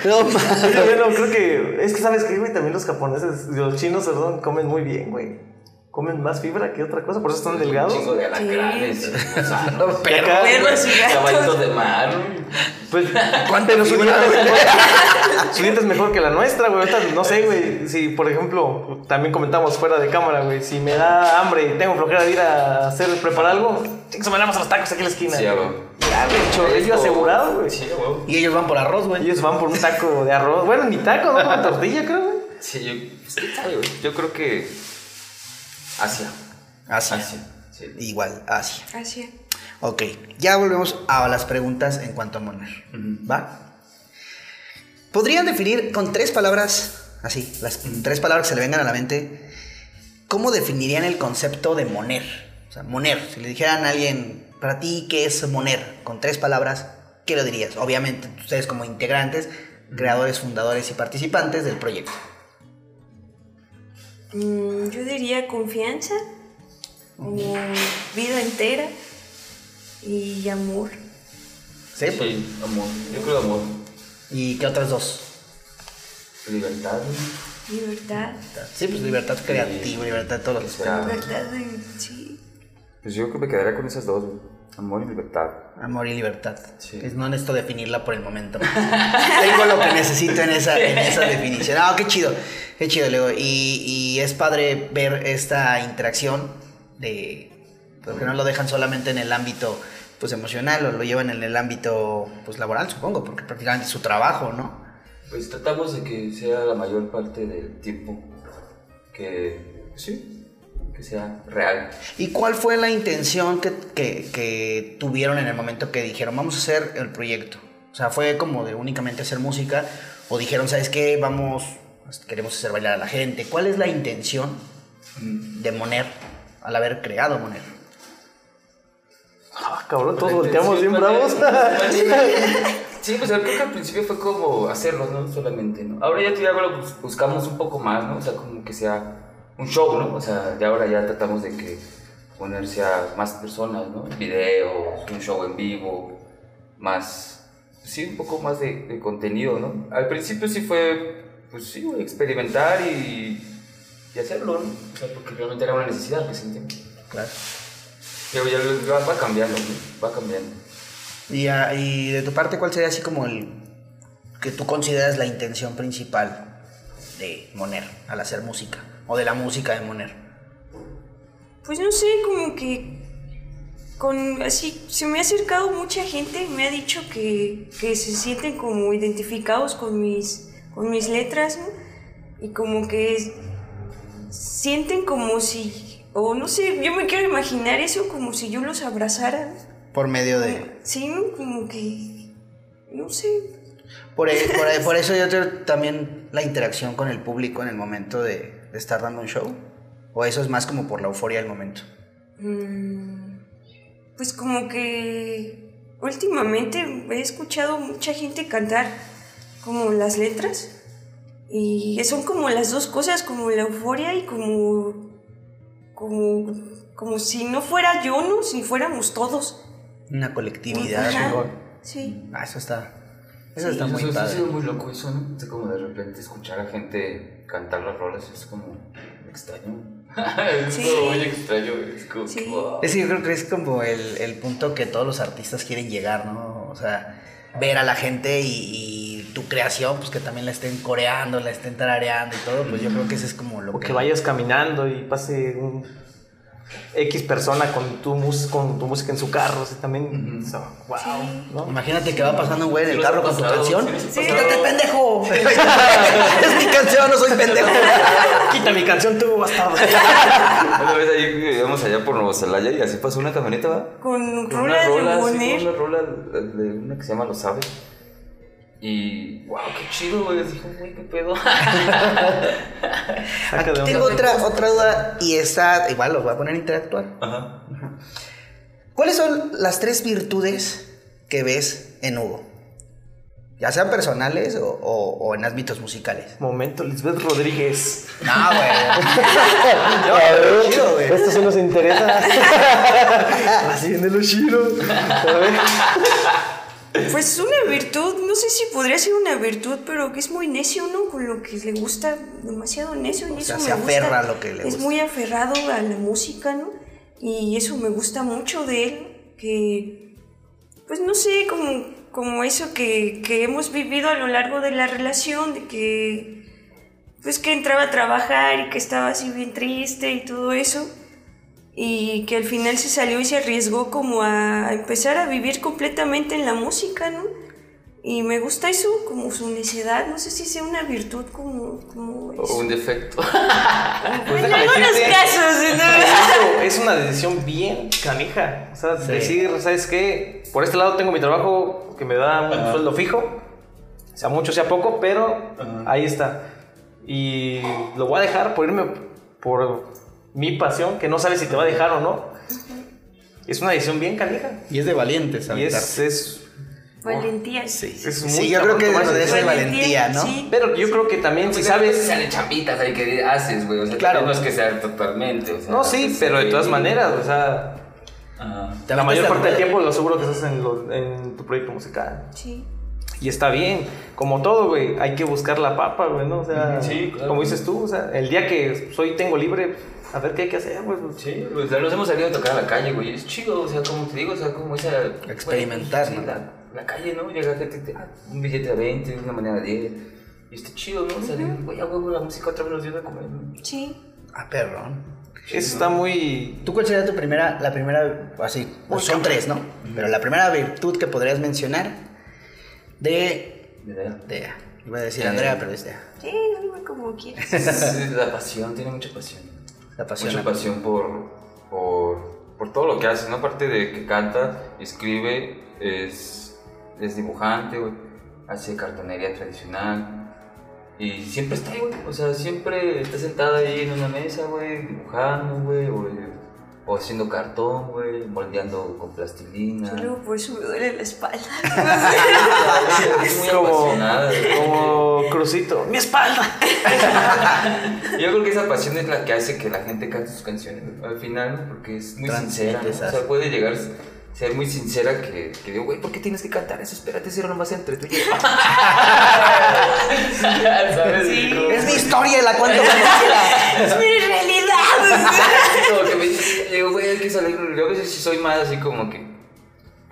No, mames. bueno, creo que. Es que, ¿sabes qué, güey? También los japoneses, los chinos, perdón, comen muy bien, güey. Comen más fibra que otra cosa, por eso están delgados. Un chingo de alacranes. Perros y Caballitos de mar. Pues, ¿Cuánta pero su dieta, es güey? mejor, su dieta es mejor que la nuestra, güey. No sé, güey. Si, por ejemplo, también comentamos fuera de cámara, güey. Si me da hambre y tengo flojera de ir a hacer, preparar algo, se me damos a los tacos aquí en la esquina. Sí, huevo. Ya, de hecho, ello asegurado, güey. Sí, huevo. Y ellos van por arroz, güey. Ellos van por un taco de arroz. Bueno, ni taco, no con tortilla, creo, güey. Sí, yo, pues, ¿qué sabe, güey? Yo creo que Asia. Asia. Asia. Sí. Igual, Asia. Así. Ok, ya volvemos a las preguntas en cuanto a Moner. ¿Va? ¿Podrían definir con tres palabras, así, las tres palabras que se le vengan a la mente, cómo definirían el concepto de Moner? O sea, Moner, si le dijeran a alguien, para ti, ¿qué es Moner? Con tres palabras, ¿qué lo dirías? Obviamente, ustedes como integrantes, creadores, fundadores y participantes del proyecto. Mm, yo diría confianza, como vida entera y amor. ¿Sí? Pues, Sí, amor. Yo creo amor. ¿Y qué otras dos? Libertad. Libertad. Sí, pues libertad creativa, libertad de todos los Que sea- Libertad de... Sí. Pues yo creo que me quedaría con esas dos. Amor y libertad. Amor y libertad. Sí. Es- no necesito definirla por el momento. Tengo lo que necesito en esa, en esa definición. Ah, qué chido. Qué chido, Leo. Y, y es padre ver esta interacción de. Porque no lo dejan solamente en el ámbito pues emocional o lo llevan en el ámbito pues laboral, supongo, porque prácticamente es su trabajo, ¿no? Pues tratamos de que sea la mayor parte del tiempo que, pues sí, que sea real. ¿Y cuál fue la intención que, que- que tuvieron en el momento que dijeron, vamos a hacer el proyecto? O sea, ¿fue como de únicamente hacer música? ¿O dijeron, sabes qué, vamos, queremos hacer bailar a la gente? ¿Cuál es la intención de Moner al haber creado Moner? Ah, cabrón, todos volteamos bien bravos. Sí, pues creo que al principio fue como hacerlo, ¿no? Solamente, ¿no? Ahora ya, ya lo bus- buscamos un poco más, ¿no? O sea, como que sea un show, ¿no? O sea, ya ahora ya tratamos de que ponerse a más personas, ¿no? Videos, un show en vivo, más, pues sí, un poco más de, de contenido, ¿no? Al principio sí fue, pues sí, experimentar y, y hacerlo, ¿no? O sea, porque realmente era una necesidad que sentimos. Claro. Pero ya va, va cambiando, ¿no? Va cambiando. Y, ah, y de tu parte, ¿cuál sería así como el que tú consideras la intención principal de Moner al hacer música? O de la música de Moner. Pues no sé, como que con así se me ha acercado mucha gente, me ha dicho que, que se sienten como identificados con mis con mis letras, ¿no? Y como que sienten como si o no sé, yo me quiero imaginar eso como si yo los abrazara. Por medio de... Sí, ¿no? como que no sé. Por, e- por, e- por eso yo creo también la interacción con el público en el momento de estar dando un show. O eso es más como por la euforia del momento. Mm, Pues como que últimamente he escuchado mucha gente cantar como las letras y son como las dos cosas, como la euforia y como como como si no fuera yo, no, si fuéramos todos. Una colectividad. Ajá. Sí. Ah, eso está. Eso Sí, está muy eso, eso ha padre. sido muy loco eso, ¿no? Es como de repente escuchar a gente cantar las rolas, es como extraño. es Sí. como muy extraño, es como... Sí. wow. Es que yo creo que es como el, el punto que todos los artistas quieren llegar, ¿no? O sea, ver a la gente y, y tu creación, pues que también la estén coreando, la estén tarareando y todo, pues yo creo que eso es como lo O que... que vayas caminando y pase un X persona con tu, mus con tu música en su carro, así también. o sea, wow, ¿no? Imagínate que va pasando un güey en el Sí, carro con tu canción. sí, Sí. ¡Quítate, pendejo! es mi canción, no soy pendejo. Quita mi canción, tú bastardo. Una vez ahí íbamos allá por Nueva Zelaya y así pasó una camioneta, ¿va? Con Con rolas de sí, una rola de una que se llama Lo Sabe. Y wow, qué chido, güey. Dijo, güey, qué pedo. Aquí tengo otra, otra duda y esta, igual los voy a poner a interactuar. Ajá. ¿Cuáles son las tres virtudes que ves en Hugo? Ya sean personales o, o- o en ámbitos musicales. Momento, Lisbeth Rodríguez. No, güey. No, chido, güey. Esto sí nos interesa. Así viene lo chido. A ver. Pues una virtud, no sé si podría ser una virtud, pero que es muy necio, ¿no? Con lo que le gusta, demasiado necio. Y sea, eso se me aferra gusta. a lo que le Es gusta. muy aferrado a la música, ¿no? Y eso me gusta mucho de él, que, pues no sé, como, como eso que, que hemos vivido a lo largo de la relación, de que, pues que entraba a trabajar y que estaba así bien triste y todo eso y que al final se salió y se arriesgó como a empezar a vivir completamente en la música, ¿no? Y me gusta eso, como su necedad, no sé si sea una virtud como, como eso. O un defecto. Pues en algunos decirte, casos, ¿no? Es una decisión bien canija. O sea, decir, ¿sabes qué? Por este lado tengo mi trabajo que me da un sueldo fijo, sea mucho, sea poco, pero ahí está. Y lo voy a dejar por irme por mi pasión, que no sabes si te va a dejar o no. Es una decisión bien canija. Y es de valientes, Y es, es, Valentía. Sí, es muy sí yo creo que tomarse- ser valentía, ¿no? Sí. Pero yo creo que también si sabes... Salen chapitas ahí que haces, güey. O sea, Claro. no es que sea totalmente. O sea, No, sí, pues, pero de todas maneras, o sea, la mayor parte del tiempo lo seguro que estás en, lo- en tu proyecto musical. Sí. Y está bien, como todo, güey, hay que buscar la papa, güey, ¿no? O sea, Sí, claro. como dices tú, o sea, el día que soy tengo libre, a ver qué hay que hacer, güey. pues, Sí, sea, nos hemos salido a tocar a la calle, güey. Es chido, o sea, como te digo, o sea, como esa. Experimentar, güey, ¿no? sí, la, la calle, ¿no? Llega gente, te- ah, un billete de 20, una manera de 10. Y está chido, ¿no? Salir, güey, a huevo, la música otra vez nos dio de comer, ¿no? Sí. Ah, perrón. Eso está muy... ¿Tú cuál sería tu primera, la primera, así, pues son tres, ¿no? Pero la primera virtud que podrías mencionar de, ¿Verdad? de, iba a decir Eh. Andrea, pero es de, Sí, como quieras. Sí, la pasión, tiene mucha pasión. La pasión. Mucha pasión por, por, por todo lo que hace, ¿no? Aparte de que canta, escribe, es, es dibujante, güey, hace cartonería tradicional. Y siempre está ahí, güey. O sea, siempre está sentada ahí en una mesa, güey, dibujando, güey, o, o haciendo cartón, güey, moldeando con plastilina. Y luego por eso me duele la espalda. Es muy como, apasionada, güey. Crucito. ¡Mi espalda! Yo creo que esa pasión es la que hace que la gente cante sus canciones al final, ¿no? porque es muy sincera. ¿no? O sea, puede llegar a ser muy sincera que, que digo, güey, ¿por qué tienes que cantar eso? Espérate, si era nomás entre tú y yo. ¿Sabes? Sí. Es mi historia y la cuento cuando quiera. es mi realidad. como que me dice, digo, güey, hay que salir. Yo a veces sí soy más así como que,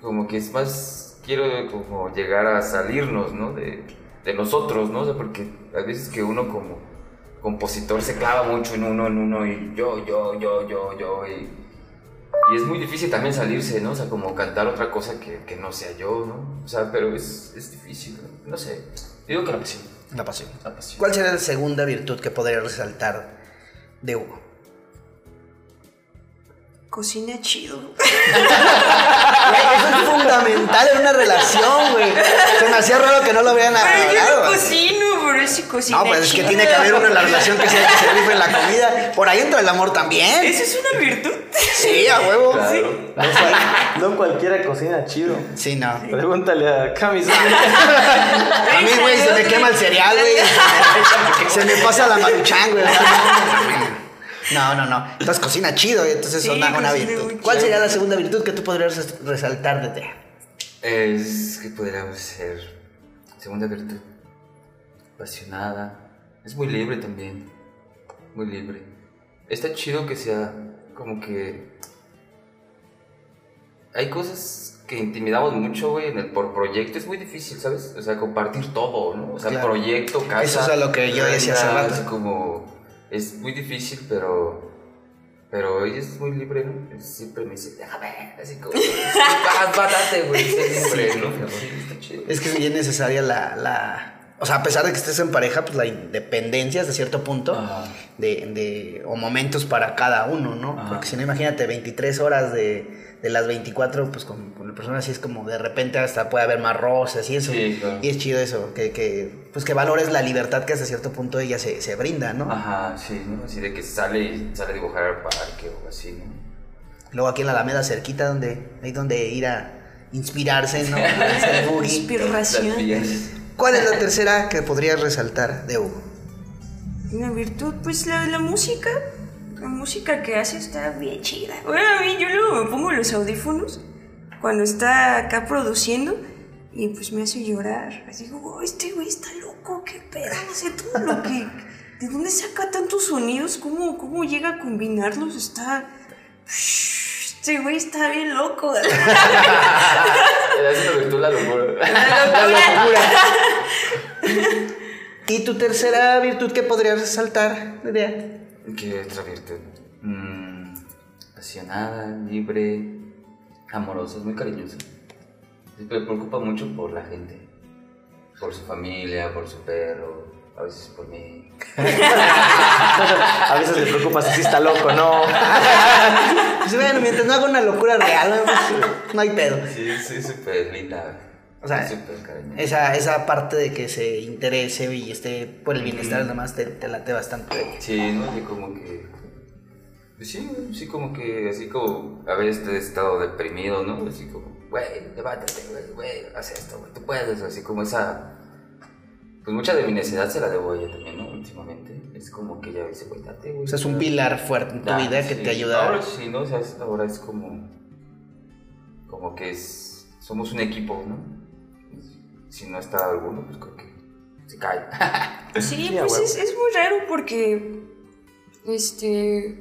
como que es más, quiero como llegar a salirnos, ¿no? De, de nosotros, ¿no? O sea, porque a veces que uno como compositor se clava mucho en uno, en uno, y yo, yo, yo, yo, yo, y, y es muy difícil también salirse, ¿no? O sea, como cantar otra cosa que, que no sea yo, ¿no? O sea, pero es, es difícil, ¿no? No sé. Digo que la pasión. La pasión. La pasión. ¿Cuál sería la segunda virtud que podrías resaltar de Hugo? Cocina chido. Eso es fundamental en una relación, güey. Se me hacía raro que no lo vean Pero yo no cocino, pero sí cocina No, pues es que chido. tiene que haber la relación que sea que se rife en la comida. Por ahí entra el amor también. ¿Eso es una virtud? Sí, a huevo. Claro. No, cual- no cualquiera cocina chido. Sí, no. Pregúntale a Camis. A mí, güey, se me quema el cereal, güey. Se me pasa la maruchan, güey. No, no, no. Entonces cocina chido, entonces Sí, una, virtud. ¿Cuál sería la segunda virtud que tú podrías res- resaltar de Tea? Es que podríamos ser segunda virtud. Apasionada. Es muy libre también. Muy libre. Está chido que sea como que. Hay cosas que intimidamos mucho, güey, en el por proyecto. Es muy difícil, ¿sabes? O sea, compartir todo, ¿no? O sea, Claro. proyecto, casa. Eso es a lo que yo decía hace rato. como. Es muy difícil, pero. Pero ella es muy libre, ¿no? Siempre me dice, déjame, así como. Bátate, güey, libre, ¿no? Sí, está chido. Es que es bien necesaria la, la... O sea, a pesar de que estés en pareja, pues la independencia hasta cierto punto de, de- o momentos para cada uno, ¿no? Ajá. Porque si no, imagínate, 23 horas de, de las 24, pues con, con la persona así es como de repente hasta puede haber más roces y eso. Sí, claro. Y es chido eso, que, que, pues que valores la libertad que hasta cierto punto ella se, se brinda, ¿no? Ajá, sí, ¿no? Así de que sale y sale a dibujar al parque o así, ¿no? Luego aquí en la Alameda cerquita, donde, ahí donde ir a inspirarse, ¿no? Inspiración. ¿Cuál es la tercera que podrías resaltar de Hugo? Una virtud, pues la, la música. La música que hace está bien chida. Bueno, a mí yo luego me pongo los audífonos cuando está acá produciendo y pues me hace llorar. Así digo, "Oh, este güey está loco, qué pedo, no sé todo lo que... ¿De dónde saca tantos sonidos? ¿Cómo, cómo llega a combinarlos? Está... Este güey está bien loco. La virtud, la locura. La locura. ¿Y tu tercera virtud que podrías resaltar, Nerea? ¿Qué virtud? Mm, apasionada, libre, amorosa, es muy cariñosa. Me preocupa mucho por la gente. Por su familia, por su perro, a veces por mí. A veces le preocupa si está loco, no. Pues bueno, mientras no haga una locura real, no, Pues, no hay pedo. Sí, sí, súper linda. O sea. Esa, esa parte de que se interese y esté por el bienestar nada más te, te late bastante. Sí, ¿no? Así como que. Pues sí, sí, como que, así como a veces he estado deprimido, ¿no? Así como, güey, levántate, güey, haz esto, güey, tú puedes, así como esa. Pues mucha de mi necesidad se la debo a ella también, ¿no? Últimamente. Es como que ella dice, güey, date, güey. O sea, es un ya". pilar fuerte en tu vida que te ayuda. Ahora sí, ¿no? O sea, ahora es como. Como que es. Somos un equipo, ¿no? Si no está alguno, pues creo que se cae. Sí, pues es, es muy raro porque, este,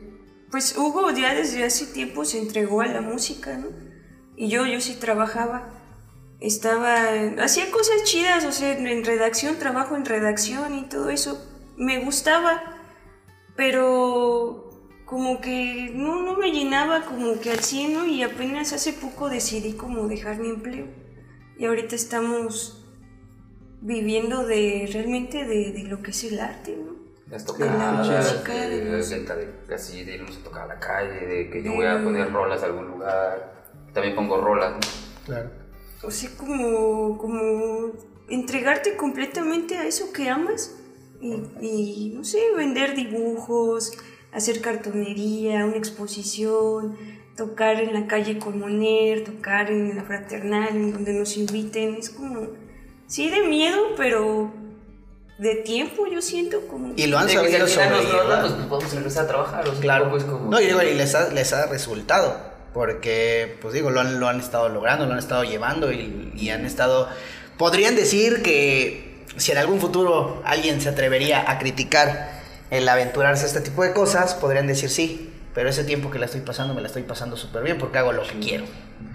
pues Hugo ya desde hace tiempo se entregó a la música, ¿no? Y yo, yo sí trabajaba, estaba, hacía cosas chidas, o sea, en, redacción, trabajo en redacción y todo eso, me gustaba, pero como que no, no me llenaba como que al 100, ¿no? Y apenas hace poco decidí como dejar mi empleo. Y ahorita estamos viviendo de realmente de, de lo que es el arte, ¿no? Las De la tocadas, música, de, de de así, de irnos a tocar a la calle, de que yo voy a poner rolas a algún lugar. También pongo rolas, ¿no? Claro. O sea, como, como entregarte completamente a eso que amas y, y, no sé, vender dibujos, hacer cartonería, una exposición, tocar en la calle con Moner, tocar en la fraternal, en donde nos inviten. Es como, sí, de miedo, pero de tiempo yo siento como... Y lo han De que si sabido al final nos sobrellevar. pues vamos a regresar a trabajar. O sea, Claro. tampoco es como No, y que- digo, y les ha, les ha resultado. Porque, pues digo, lo han, lo han estado logrando, lo han estado llevando y, y han estado. Podrían decir que si en algún futuro alguien se atrevería a criticar el aventurarse a este tipo de cosas, podrían decir sí. Pero ese tiempo que la estoy pasando, me la estoy pasando súper bien porque hago lo que quiero.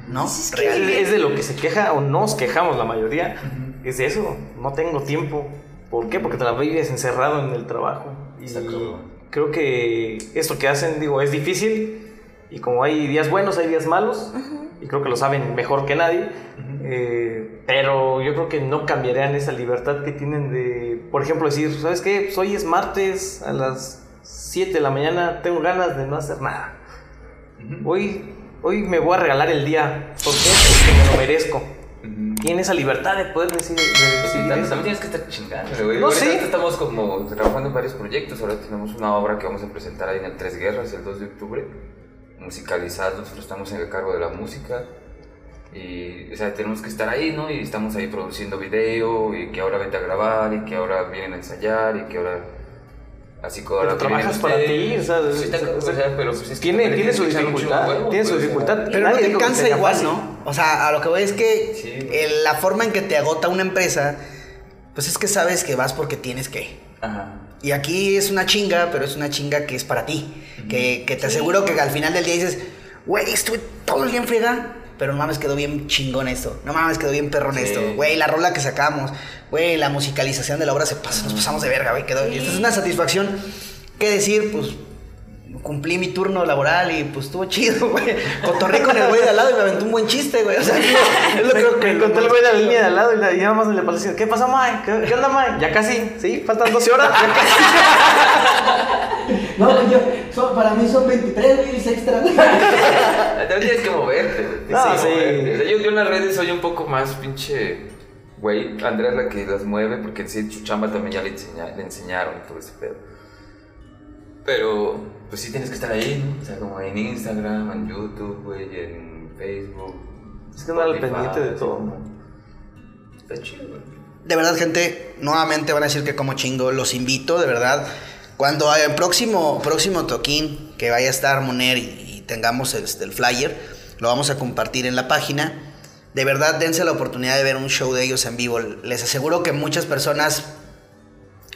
¿No? Es que- Real. Es de lo que se queja o nos quejamos la mayoría. Es de eso. No tengo tiempo. ¿Por qué? Porque te la vives encerrado en el trabajo. Y Exacto. creo que esto que hacen, digo, es difícil. Y como hay días buenos, hay días malos. Y creo que lo saben mejor que nadie. Eh, pero yo creo que no cambiarían esa libertad que tienen de, por ejemplo, decir, ¿sabes qué? Pues hoy es martes a las 7 de la mañana, tengo ganas de no hacer nada. Hoy, hoy me voy a regalar el día. ¿Por qué? Porque me lo merezco. Tiene esa libertad de poder decir, de Sí, también, tienes que estar chingando, güey. No, Ahorita sí. Estamos como trabajando en varios proyectos. Ahora tenemos una obra que vamos a presentar ahí en el Tres Guerras el 2 de octubre. Musicalizada, nosotros estamos en el cargo de la música. Y, o sea, tenemos que estar ahí, ¿no? Y estamos ahí produciendo video. Y que ahora vete a grabar. Y que ahora vienen a ensayar. Y que ahora. Así ahora. Pero trabajas para ti, o sea, Sí, está- o sea, pero pues es que tiene, tiene su dificultad, huevo, tiene su pues, dificultad. Pero no Nadie te dijo que cansa igual, fácil. ¿no? O sea, a lo que voy es que Sí. el- la forma en que te agota una empresa, pues es que sabes que vas porque tienes que. Ajá. Y aquí es una chinga, pero es una chinga que es para ti. Que, que te aseguro que al final del día dices, güey, estuve todo el día en friega, pero no mames, quedó bien chingón esto. No mames, quedó bien perrón Sí. esto. Güey, la rola que sacamos, güey, la musicalización de la obra se pasa, nos pasamos de verga, güey, quedó. Y esto es una satisfacción. ¿Qué decir? Pues cumplí mi turno laboral y pues estuvo chido, güey. Cotorré con el güey de al lado y me aventó un buen chiste, güey. O sea, es lo, creo que Me encontré el güey de la línea de al lado y, la- y nada más le así, ¿qué pasó, Mike? ¿Qué, qué onda, Mike? Ya casi, ¿sí? Faltan 12 horas. Ya casi. No, yo, son- para mí son 23 mil extra. También tienes que moverte, No, que sí. moverte. O sea, yo, yo en las redes soy un poco más pinche. Güey, Andrea es la que las mueve porque sí, su chamba también ya le, enseña- le enseñaron y todo ese pedo. Pero, pues sí tienes que estar ahí, ¿no? O sea, como en Instagram, en YouTube, güey, en Facebook. Es que andar al pendiente de todo. como- Está chido, güey. De verdad, gente, nuevamente van a decir que como chingo, los invito, de verdad. Cuando el próximo, próximo toquín que vaya a estar Moner y tengamos este, el flyer, lo vamos a compartir en la página. De verdad, dense la oportunidad de ver un show de ellos en vivo. Les aseguro que muchas personas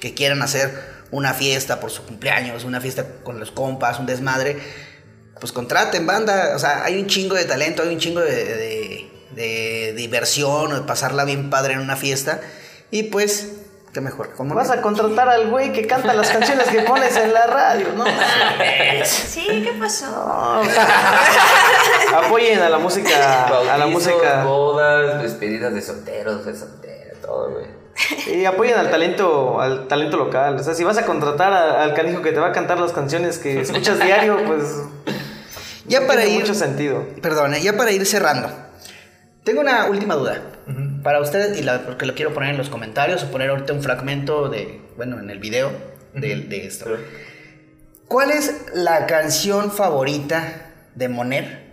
que quieran hacer una fiesta por su cumpleaños, una fiesta con los compas, un desmadre, pues contraten banda. O sea, hay un chingo de talento, hay un chingo de, de, de diversión, o de pasarla bien padre en una fiesta. Y pues, qué mejor. ¿Cómo Vas a contratar al güey que canta las canciones que pones en la radio, ¿no? Sí, ¿qué pasó? Apoyen a la música, a la Bautizos, música bodas, despedidas de solteros, de solteras, todo, güey. y apoyen al talento, al talento local. O sea, si vas a contratar a- al canijo que te va a cantar las canciones que escuchas diario, pues Ya no para tiene ir. mucho sentido. Perdón, eh, ya para ir cerrando. Tengo una última duda. Para ustedes, y la- porque lo quiero poner en los comentarios o poner ahorita un fragmento de, bueno, en el video de, de esto. ¿Cuál es la canción favorita de Moner?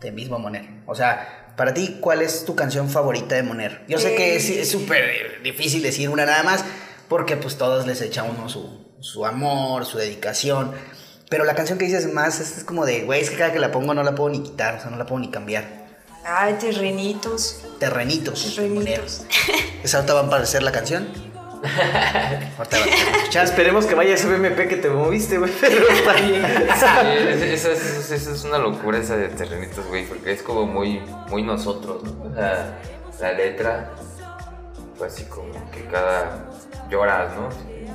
De mismo Moner. O sea, para ti, ¿cuál es tu canción favorita de Moner? Yo sé que es súper difícil decir una nada más, porque pues todos les echa uno su, su amor, su dedicación. Pero la canción que dices más es como de, güey, es que cada que la pongo no la puedo ni quitar, o sea, no la puedo ni cambiar. Ay, terrenitos. Terrenitos. Terrenitos. ¿Esa ahorita va a aparecer la canción? Ahorita va a escuchar. Esperemos que vaya ese BMP que te moviste, güey, pero está bien. Sí, esa, esa- esa es una locura esa de terrenitos, güey, porque es como muy, muy nosotros, ¿no? O sea, la letra, pues así como que cada lloras, ¿no? Sí,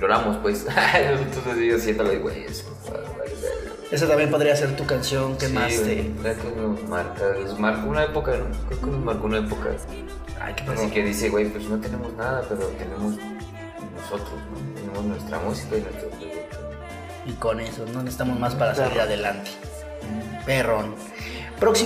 Lloramos, pues. Nosotros así haciéndole, güey, eso. Esa también podría ser tu canción que Sí, más te... la que nos marca, nos marcó una época, ¿no? Creo que nos marcó una época. Ay, qué Así que dice, güey, pues no tenemos nada, pero tenemos nosotros, ¿no? Tenemos nuestra música y nuestro producto. Y con eso, no necesitamos más para salir adelante. Perrón. Próximo